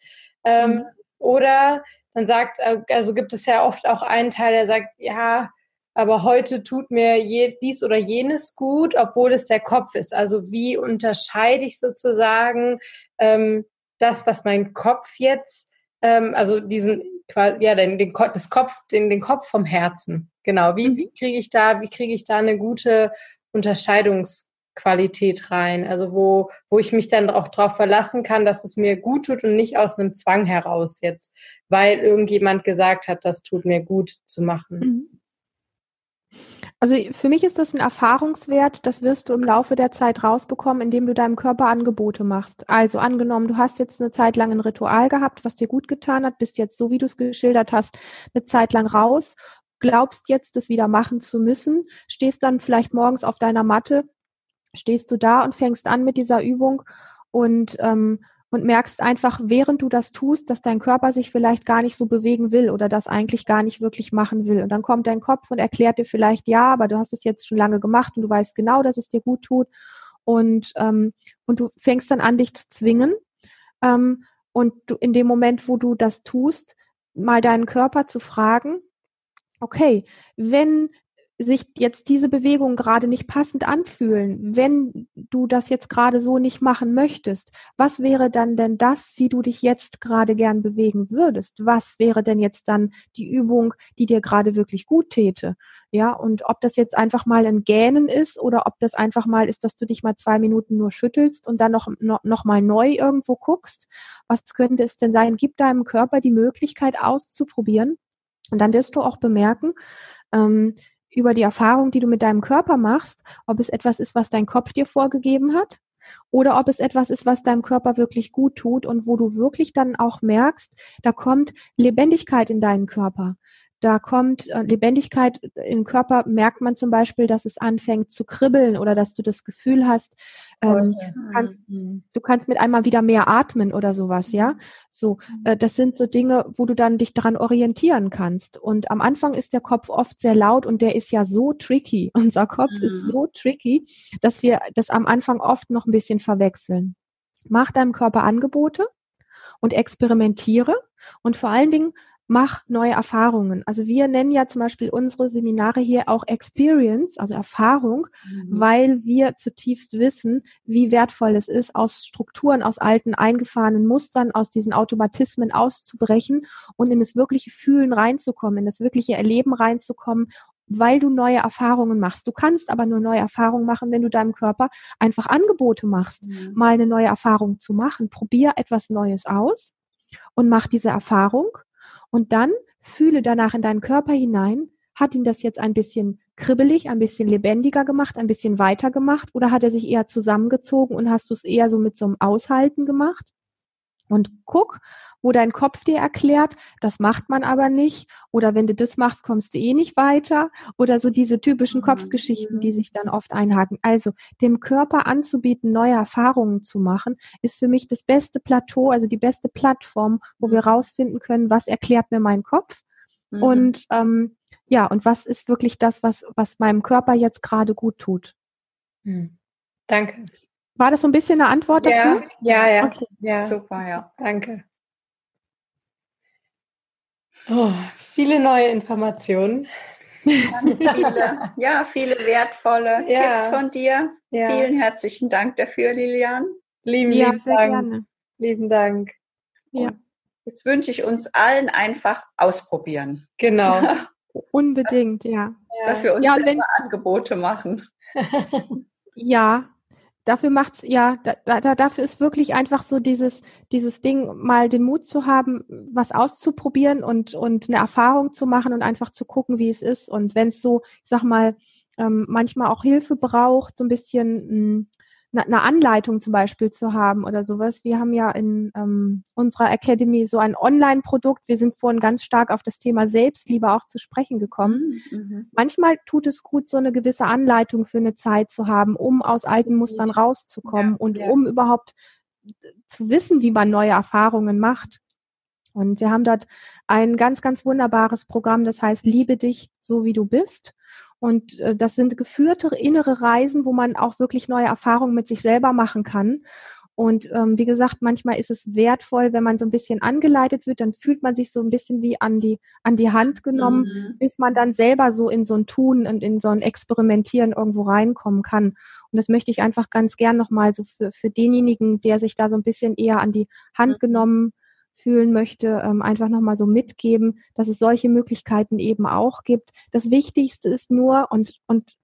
Ähm, mhm. Oder dann sagt, äh, also gibt es ja oft auch einen Teil, der sagt, ja, aber heute tut mir je, dies oder jenes gut, obwohl es der Kopf ist. Also wie unterscheide ich sozusagen ähm, das, was mein Kopf jetzt, ähm, also diesen, ja, den, den, das Kopf, den, den Kopf vom Herzen. Genau. Wie, wie kriege ich da, wie kriege ich da eine gute Unterscheidungsqualität rein? Also wo, wo ich mich dann auch darauf verlassen kann, dass es mir gut tut und nicht aus einem Zwang heraus jetzt, weil irgendjemand gesagt hat, das tut mir gut zu machen. Mhm. Also für mich ist das ein Erfahrungswert, das wirst du im Laufe der Zeit rausbekommen, indem du deinem Körper Angebote machst. Also angenommen, du hast jetzt eine Zeit lang ein Ritual gehabt, was dir gut getan hat, bist jetzt so, wie du es geschildert hast, eine Zeit lang raus, glaubst jetzt, das wieder machen zu müssen, stehst dann vielleicht morgens auf deiner Matte, stehst du da und fängst an mit dieser Übung und ähm, und merkst einfach, während du das tust, dass dein Körper sich vielleicht gar nicht so bewegen will oder das eigentlich gar nicht wirklich machen will. Und dann kommt dein Kopf und erklärt dir vielleicht, ja, aber du hast es jetzt schon lange gemacht und du weißt genau, dass es dir gut tut. Und, ähm, und du fängst dann an, dich zu zwingen. Ähm, und du, in dem Moment, wo du das tust, mal deinen Körper zu fragen, okay, wenn sich jetzt diese Bewegungen gerade nicht passend anfühlen, wenn du das jetzt gerade so nicht machen möchtest, was wäre dann denn das, wie du dich jetzt gerade gern bewegen würdest? Was wäre denn jetzt dann die Übung, die dir gerade wirklich gut täte? Ja, und ob das jetzt einfach mal ein Gähnen ist oder ob das einfach mal ist, dass du dich mal zwei Minuten nur schüttelst und dann noch, noch, noch mal neu irgendwo guckst. Was könnte es denn sein? Gib deinem Körper die Möglichkeit auszuprobieren. Und dann wirst du auch bemerken, ähm, über die Erfahrung, die du mit deinem Körper machst, ob es etwas ist, was dein Kopf dir vorgegeben hat oder ob es etwas ist, was deinem Körper wirklich gut tut und wo du wirklich dann auch merkst, da kommt Lebendigkeit in deinen Körper. Da kommt äh, Lebendigkeit im Körper, merkt man zum Beispiel, dass es anfängt zu kribbeln oder dass du das Gefühl hast, ähm, du, kannst, mhm. du kannst mit einmal wieder mehr atmen oder sowas, ja. So, mhm. äh, das sind so Dinge, wo du dann dich daran orientieren kannst. Und am Anfang ist der Kopf oft sehr laut und der ist ja so tricky. Unser Kopf mhm. ist so tricky, dass wir das am Anfang oft noch ein bisschen verwechseln. Mach deinem Körper Angebote und experimentiere und vor allen Dingen mach neue Erfahrungen. Also wir nennen ja zum Beispiel unsere Seminare hier auch Experience, also Erfahrung, mhm. weil wir zutiefst wissen, wie wertvoll es ist, aus Strukturen, aus alten eingefahrenen Mustern, aus diesen Automatismen auszubrechen und in das wirkliche Fühlen reinzukommen, in das wirkliche Erleben reinzukommen weil du neue Erfahrungen machst. Du kannst aber nur neue Erfahrungen machen, wenn du deinem Körper einfach Angebote machst, mhm. mal eine neue Erfahrung zu machen. Probier etwas Neues aus und mach diese Erfahrung und dann fühle danach in deinen Körper hinein, hat ihn das jetzt ein bisschen kribbelig, ein bisschen lebendiger gemacht, ein bisschen weiter gemacht oder hat er sich eher zusammengezogen und hast du es eher so mit so einem Aushalten gemacht? Und guck, wo dein Kopf dir erklärt, das macht man aber nicht oder wenn du das machst, kommst du eh nicht weiter oder so diese typischen mhm. Kopfgeschichten, die sich dann oft einhaken. Also dem Körper anzubieten, neue Erfahrungen zu machen, ist für mich das beste Plateau, also die beste Plattform, wo wir rausfinden können, was erklärt mir mein Kopf mhm. und ähm, ja, und was ist wirklich das, was, was meinem Körper jetzt gerade gut tut. Mhm. danke. War das so ein bisschen eine Antwort ja, dafür? Ja, ja. Okay. ja. Super, ja. Danke. Oh, viele neue Informationen. Ganz viele, ja, viele wertvolle ja. Tipps von dir. Ja. Vielen herzlichen Dank dafür, Lilian. Lieben, ja, lieben Dank. Gerne. Lieben Dank. Ja. jetzt wünsche ich uns allen einfach ausprobieren. Genau. Unbedingt, dass, ja. Dass wir uns ja, selber Angebote machen. ja, dafür macht's ja, da, da, dafür ist wirklich einfach so dieses dieses Ding, mal den Mut zu haben, was auszuprobieren und und eine Erfahrung zu machen und einfach zu gucken, wie es ist. Und wenn es so, ich sag mal, ähm, manchmal auch Hilfe braucht, so ein bisschen hm, eine Anleitung zum Beispiel zu haben oder sowas. Wir haben ja in ähm, unserer Academy so ein Online-Produkt. Wir sind vorhin ganz stark auf das Thema Selbstliebe auch zu sprechen gekommen. Mhm. mhm. Manchmal tut es gut, so eine gewisse Anleitung für eine Zeit zu haben, um aus alten Mustern rauszukommen ja, und ja. um überhaupt zu wissen, wie man neue Erfahrungen macht. Und wir haben dort ein ganz, ganz wunderbares Programm, das heißt Liebe dich so wie du bist. Und äh, das sind geführte innere Reisen, wo man auch wirklich neue Erfahrungen mit sich selber machen kann. Und ähm, wie gesagt, manchmal ist es wertvoll, wenn man so ein bisschen angeleitet wird, dann fühlt man sich so ein bisschen wie an die, an die Hand genommen, mhm. bis man dann selber so in so ein Tun und in so ein Experimentieren irgendwo reinkommen kann. Und das möchte ich einfach ganz gern nochmal so für, für denjenigen, der sich da so ein bisschen eher an die Hand mhm. genommen fühlen möchte, ähm, einfach nochmal so mitgeben, dass es solche Möglichkeiten eben auch gibt. Das Wichtigste ist nur, und, und,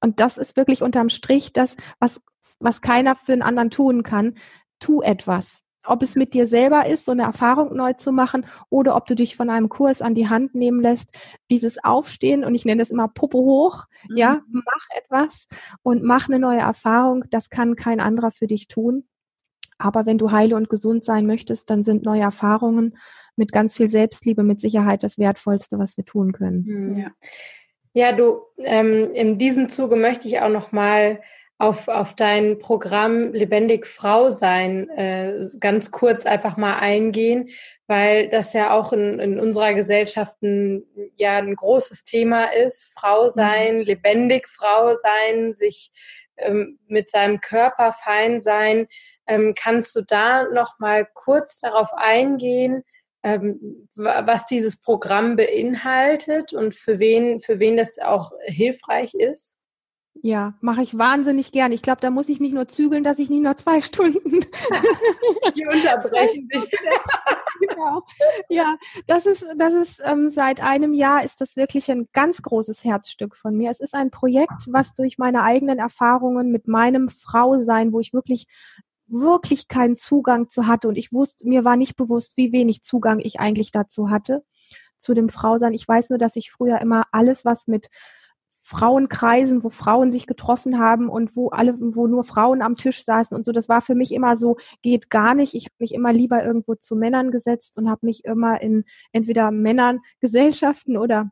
und das ist wirklich unterm Strich das, was, was keiner für einen anderen tun kann, tu etwas. Ob es mit dir selber ist, so eine Erfahrung neu zu machen, oder ob du dich von einem Kurs an die Hand nehmen lässt, dieses Aufstehen, und ich nenne das immer Puppe hoch, mhm. ja, mach etwas und mach eine neue Erfahrung, das kann kein anderer für dich tun. Aber wenn du heile und gesund sein möchtest, dann sind neue Erfahrungen mit ganz viel Selbstliebe mit Sicherheit das Wertvollste, was wir tun können. Hm, ja, ja du, ähm, in diesem Zuge möchte ich auch noch mal auf, auf dein Programm Lebendig Frau sein äh, ganz kurz einfach mal eingehen, weil das ja auch in, in unserer Gesellschaft ein, ja ein großes Thema ist. Frau sein, mhm. lebendig Frau sein, sich ähm, mit seinem Körper fein sein. Ähm, kannst du da noch mal kurz darauf eingehen, ähm, was dieses Programm beinhaltet und für wen, für wen das auch hilfreich ist? Ja, mache ich wahnsinnig gern. Ich glaube, da muss ich mich nur zügeln, dass ich nicht nur zwei Stunden. Die unterbrechen dich. genau. Ja, das ist, das ist ähm, seit einem Jahr ist das wirklich ein ganz großes Herzstück von mir. Es ist ein Projekt, was durch meine eigenen Erfahrungen mit meinem Frausein, wo ich wirklich wirklich keinen Zugang zu hatte und ich wusste, mir war nicht bewusst, wie wenig Zugang ich eigentlich dazu hatte, zu dem Frausein. Ich weiß nur, dass ich früher immer alles, was mit Frauenkreisen, wo Frauen sich getroffen haben und wo alle, wo nur Frauen am Tisch saßen und so, das war für mich immer so, geht gar nicht. Ich habe mich immer lieber irgendwo zu Männern gesetzt und habe mich immer in entweder Männern, Gesellschaften oder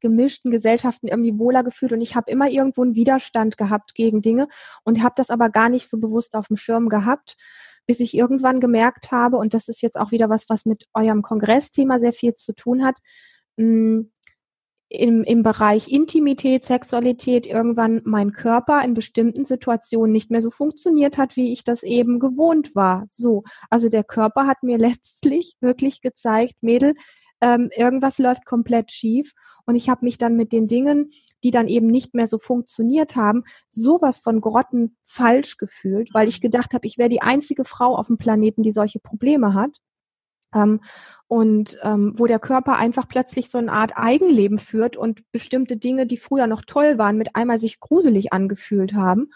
gemischten Gesellschaften irgendwie wohler gefühlt und ich habe immer irgendwo einen Widerstand gehabt gegen Dinge und habe das aber gar nicht so bewusst auf dem Schirm gehabt, bis ich irgendwann gemerkt habe, und das ist jetzt auch wieder was, was mit eurem Kongressthema sehr viel zu tun hat, mm, im, im Bereich Intimität, Sexualität irgendwann mein Körper in bestimmten Situationen nicht mehr so funktioniert hat, wie ich das eben gewohnt war. So, also der Körper hat mir letztlich wirklich gezeigt, Mädel, ähm, irgendwas läuft komplett schief und ich habe mich dann mit den Dingen, die dann eben nicht mehr so funktioniert haben, sowas von Grotten falsch gefühlt, weil ich gedacht habe, ich wäre die einzige Frau auf dem Planeten, die solche Probleme hat. Ähm, und ähm, wo der Körper einfach plötzlich so eine Art Eigenleben führt und bestimmte Dinge, die früher noch toll waren, mit einmal sich gruselig angefühlt haben.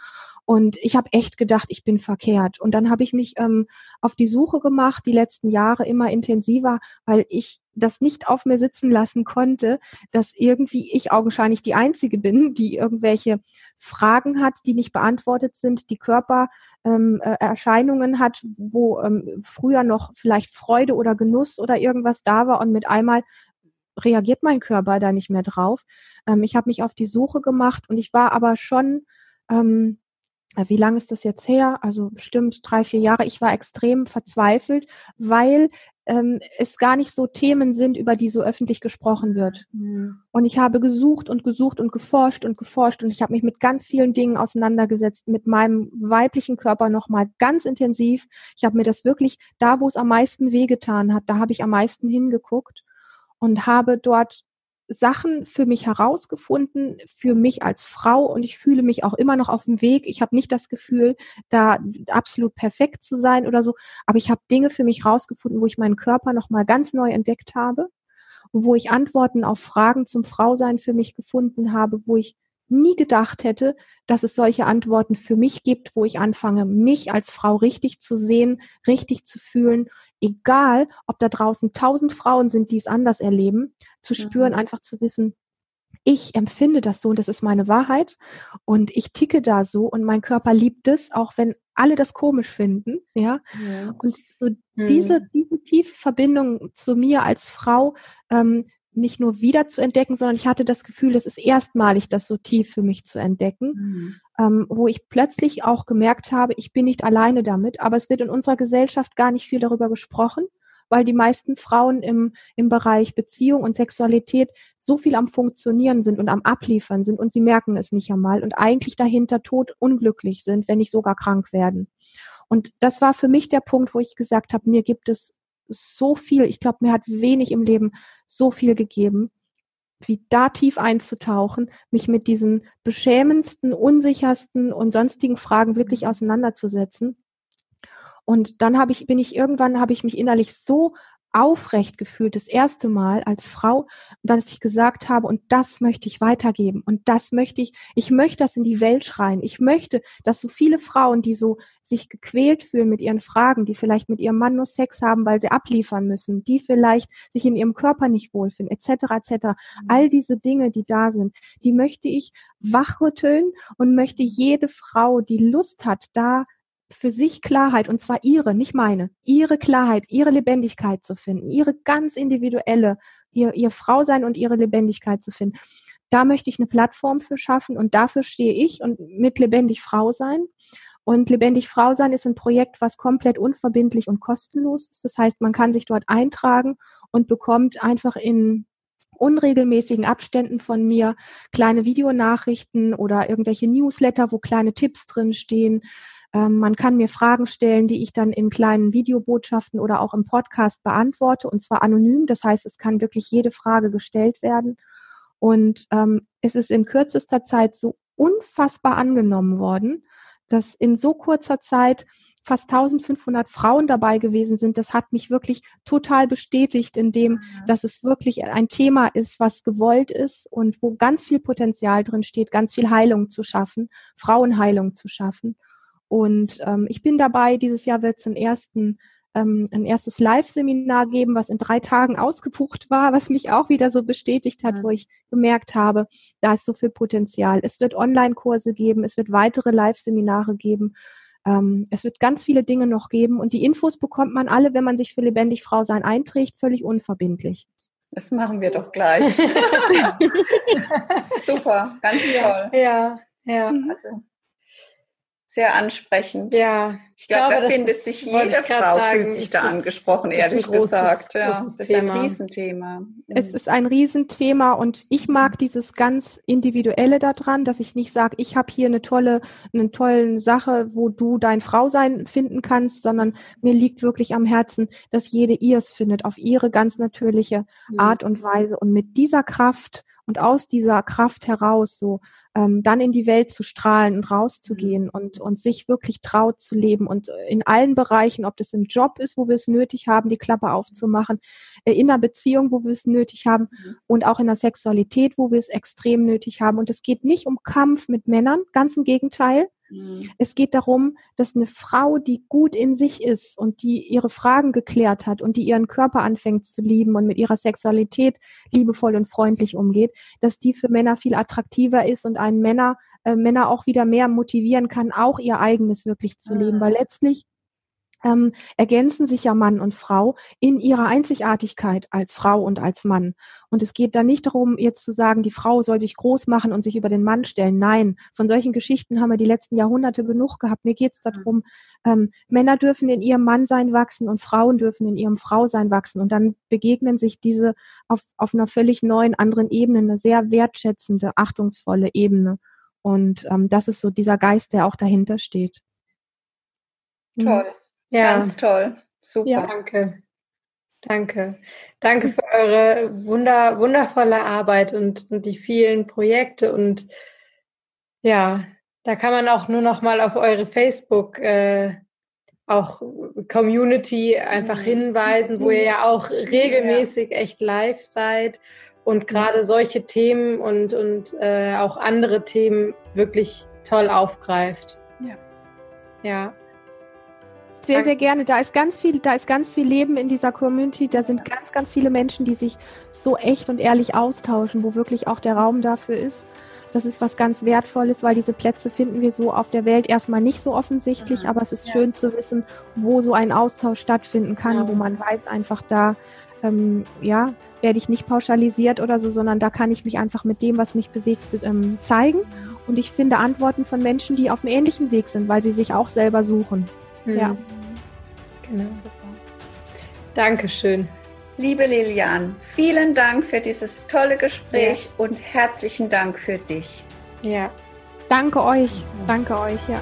Und ich habe echt gedacht, ich bin verkehrt. Und dann habe ich mich ähm, auf die Suche gemacht, die letzten Jahre immer intensiver, weil ich das nicht auf mir sitzen lassen konnte, dass irgendwie ich augenscheinlich die Einzige bin, die irgendwelche Fragen hat, die nicht beantwortet sind, die Körpererscheinungen ähm, äh, hat, wo ähm, früher noch vielleicht Freude oder Genuss oder irgendwas da war und mit einmal reagiert mein Körper da nicht mehr drauf. Ähm, ich habe mich auf die Suche gemacht und ich war aber schon ähm, äh, wie lange ist das jetzt her? Also bestimmt drei, vier Jahre. Ich war extrem verzweifelt, weil ähm, es gar nicht so Themen sind, über die so öffentlich gesprochen wird. Mhm. Und ich habe gesucht und gesucht und geforscht und geforscht und ich habe mich mit ganz vielen Dingen auseinandergesetzt, mit meinem weiblichen Körper nochmal ganz intensiv. Ich habe mir das wirklich, da wo es am meisten wehgetan hat, da habe ich am meisten hingeguckt und habe dort Sachen für mich herausgefunden, für mich als Frau und ich fühle mich auch immer noch auf dem Weg. Ich habe nicht das Gefühl, da absolut perfekt zu sein oder so, aber ich habe Dinge für mich herausgefunden, wo ich meinen Körper nochmal ganz neu entdeckt habe, wo ich Antworten auf Fragen zum Frausein für mich gefunden habe, wo ich nie gedacht hätte, dass es solche Antworten für mich gibt, wo ich anfange, mich als Frau richtig zu sehen, richtig zu fühlen, egal ob da draußen tausend Frauen sind, die es anders erleben, zu spüren, mhm. einfach zu wissen, ich empfinde das so und das ist meine Wahrheit und ich ticke da so und mein Körper liebt es, auch wenn alle das komisch finden, ja. Yes. Und so mhm. diese, diese tiefe Verbindung zu mir als Frau ähm, nicht nur wieder zu entdecken, sondern ich hatte das Gefühl, es ist erstmalig, das so tief für mich zu entdecken, mhm. ähm, wo ich plötzlich auch gemerkt habe, ich bin nicht alleine damit, aber es wird in unserer Gesellschaft gar nicht viel darüber gesprochen, weil die meisten Frauen im, im Bereich Beziehung und Sexualität so viel am Funktionieren sind und am Abliefern sind und sie merken es nicht einmal und eigentlich dahinter tot unglücklich sind, wenn nicht sogar krank werden. Und das war für mich der Punkt, wo ich gesagt habe, mir gibt es so viel, ich glaube, mir hat wenig im Leben so viel gegeben, wie da tief einzutauchen, mich mit diesen beschämendsten, unsichersten und sonstigen Fragen wirklich auseinanderzusetzen. Und dann habe ich, bin ich irgendwann, habe ich mich innerlich so aufrecht gefühlt, das erste Mal als Frau, dass ich gesagt habe, und das möchte ich weitergeben. Und das möchte ich, ich möchte das in die Welt schreien. Ich möchte, dass so viele Frauen, die so sich gequält fühlen mit ihren Fragen, die vielleicht mit ihrem Mann nur Sex haben, weil sie abliefern müssen, die vielleicht sich in ihrem Körper nicht wohlfühlen, etc., etc. Mhm. All diese Dinge, die da sind, die möchte ich wachrütteln und möchte jede Frau, die Lust hat, da für sich Klarheit, und zwar ihre, nicht meine, ihre Klarheit, ihre Lebendigkeit zu finden, ihre ganz individuelle, ihr, ihr Frausein und ihre Lebendigkeit zu finden. Da möchte ich eine Plattform für schaffen und dafür stehe ich und mit lebendig Frau sein. Und lebendig Frau sein ist ein Projekt, was komplett unverbindlich und kostenlos ist. Das heißt, man kann sich dort eintragen und bekommt einfach in unregelmäßigen Abständen von mir kleine Videonachrichten oder irgendwelche Newsletter, wo kleine Tipps drin stehen, man kann mir Fragen stellen, die ich dann in kleinen Videobotschaften oder auch im Podcast beantworte und zwar anonym. Das heißt, es kann wirklich jede Frage gestellt werden. Und ähm, es ist in kürzester Zeit so unfassbar angenommen worden, dass in so kurzer Zeit fast 1500 Frauen dabei gewesen sind. Das hat mich wirklich total bestätigt in dem, dass es wirklich ein Thema ist, was gewollt ist und wo ganz viel Potenzial drin steht, ganz viel Heilung zu schaffen, Frauenheilung zu schaffen. Und ähm, ich bin dabei, dieses Jahr wird es einen ersten ähm, ein erstes Live-Seminar geben, was in drei Tagen ausgebucht war, was mich auch wieder so bestätigt hat, ja. wo ich gemerkt habe, da ist so viel Potenzial. Es wird Online-Kurse geben, es wird weitere Live-Seminare geben. Ähm, es wird ganz viele Dinge noch geben und die Infos bekommt man alle, wenn man sich für lebendig Frau sein einträgt, völlig unverbindlich. Das machen wir doch gleich. Super, ganz toll. Ja, ja. Also sehr ansprechend. Ja, ich, glaube, da findet sich jede Frau sagen, fühlt sich da angesprochen, ehrlich großes, gesagt. Ja, das ist Thema. ein Riesenthema. Es ist ein Riesenthema und ich mag dieses ganz Individuelle daran, dass ich nicht sage, ich habe hier eine tolle, eine tolle Sache, wo du dein Frausein finden kannst, sondern mir liegt wirklich am Herzen, dass jede ihrs findet, auf ihre ganz natürliche Art und Weise. Und mit dieser Kraft und aus dieser Kraft heraus so ähm, dann in die Welt zu strahlen und rauszugehen mhm. und, und sich wirklich traut zu leben und in allen Bereichen, ob das im Job ist, wo wir es nötig haben, die Klappe aufzumachen, äh, in einer Beziehung, wo wir es nötig haben mhm. und auch in der Sexualität, wo wir es extrem nötig haben. Und es geht nicht um Kampf mit Männern, ganz im Gegenteil. Mhm. Es geht darum, dass eine Frau, die gut in sich ist und die ihre Fragen geklärt hat und die ihren Körper anfängt zu lieben und mit ihrer Sexualität liebevoll und freundlich umgeht, dass die für Männer viel attraktiver ist und einen Männer, äh, Männer auch wieder mehr motivieren kann, auch ihr eigenes wirklich zu leben. Weil letztlich ähm, ergänzen sich ja Mann und Frau in ihrer Einzigartigkeit als Frau und als Mann. Und es geht da nicht darum, jetzt zu sagen, die Frau soll sich groß machen und sich über den Mann stellen. Nein, von solchen Geschichten haben wir die letzten Jahrhunderte genug gehabt. Mir geht es darum, ähm, Männer dürfen in ihrem Mannsein wachsen und Frauen dürfen in ihrem Frausein wachsen. Und dann begegnen sich diese auf, auf einer völlig neuen, anderen Ebene, eine sehr wertschätzende, achtungsvolle Ebene. Und ähm, das ist so dieser Geist, der auch dahinter steht. Toll. Ja. Ganz toll. Super. Ja, danke. Danke. Danke für eure wunder, wundervolle Arbeit und, und die vielen Projekte. Und ja, da kann man auch nur noch mal auf eure Facebook äh, auch Community einfach hinweisen, wo ihr ja auch regelmäßig echt live seid und gerade solche Themen und, und äh, auch andere Themen wirklich toll aufgreift. Ja. Ja. Sehr, sehr gerne. Da ist ganz viel, da ist ganz viel Leben in dieser Community. Da sind ganz, ganz viele Menschen, die sich so echt und ehrlich austauschen, wo wirklich auch der Raum dafür ist. Das ist was ganz Wertvolles, weil diese Plätze finden wir so auf der Welt erstmal nicht so offensichtlich, mhm. aber es ist ja. schön zu wissen, wo so ein Austausch stattfinden kann, ja. wo man weiß einfach da, ähm, ja, werde ich nicht pauschalisiert oder so, sondern da kann ich mich einfach mit dem, was mich bewegt, ähm, zeigen. Und ich finde Antworten von Menschen, die auf einem ähnlichen Weg sind, weil sie sich auch selber suchen. Mhm. Ja. Genau. Super. Dankeschön. Liebe Lilian, vielen Dank für dieses tolle Gespräch ja. und herzlichen Dank für dich. Ja. Danke euch. Danke euch, ja.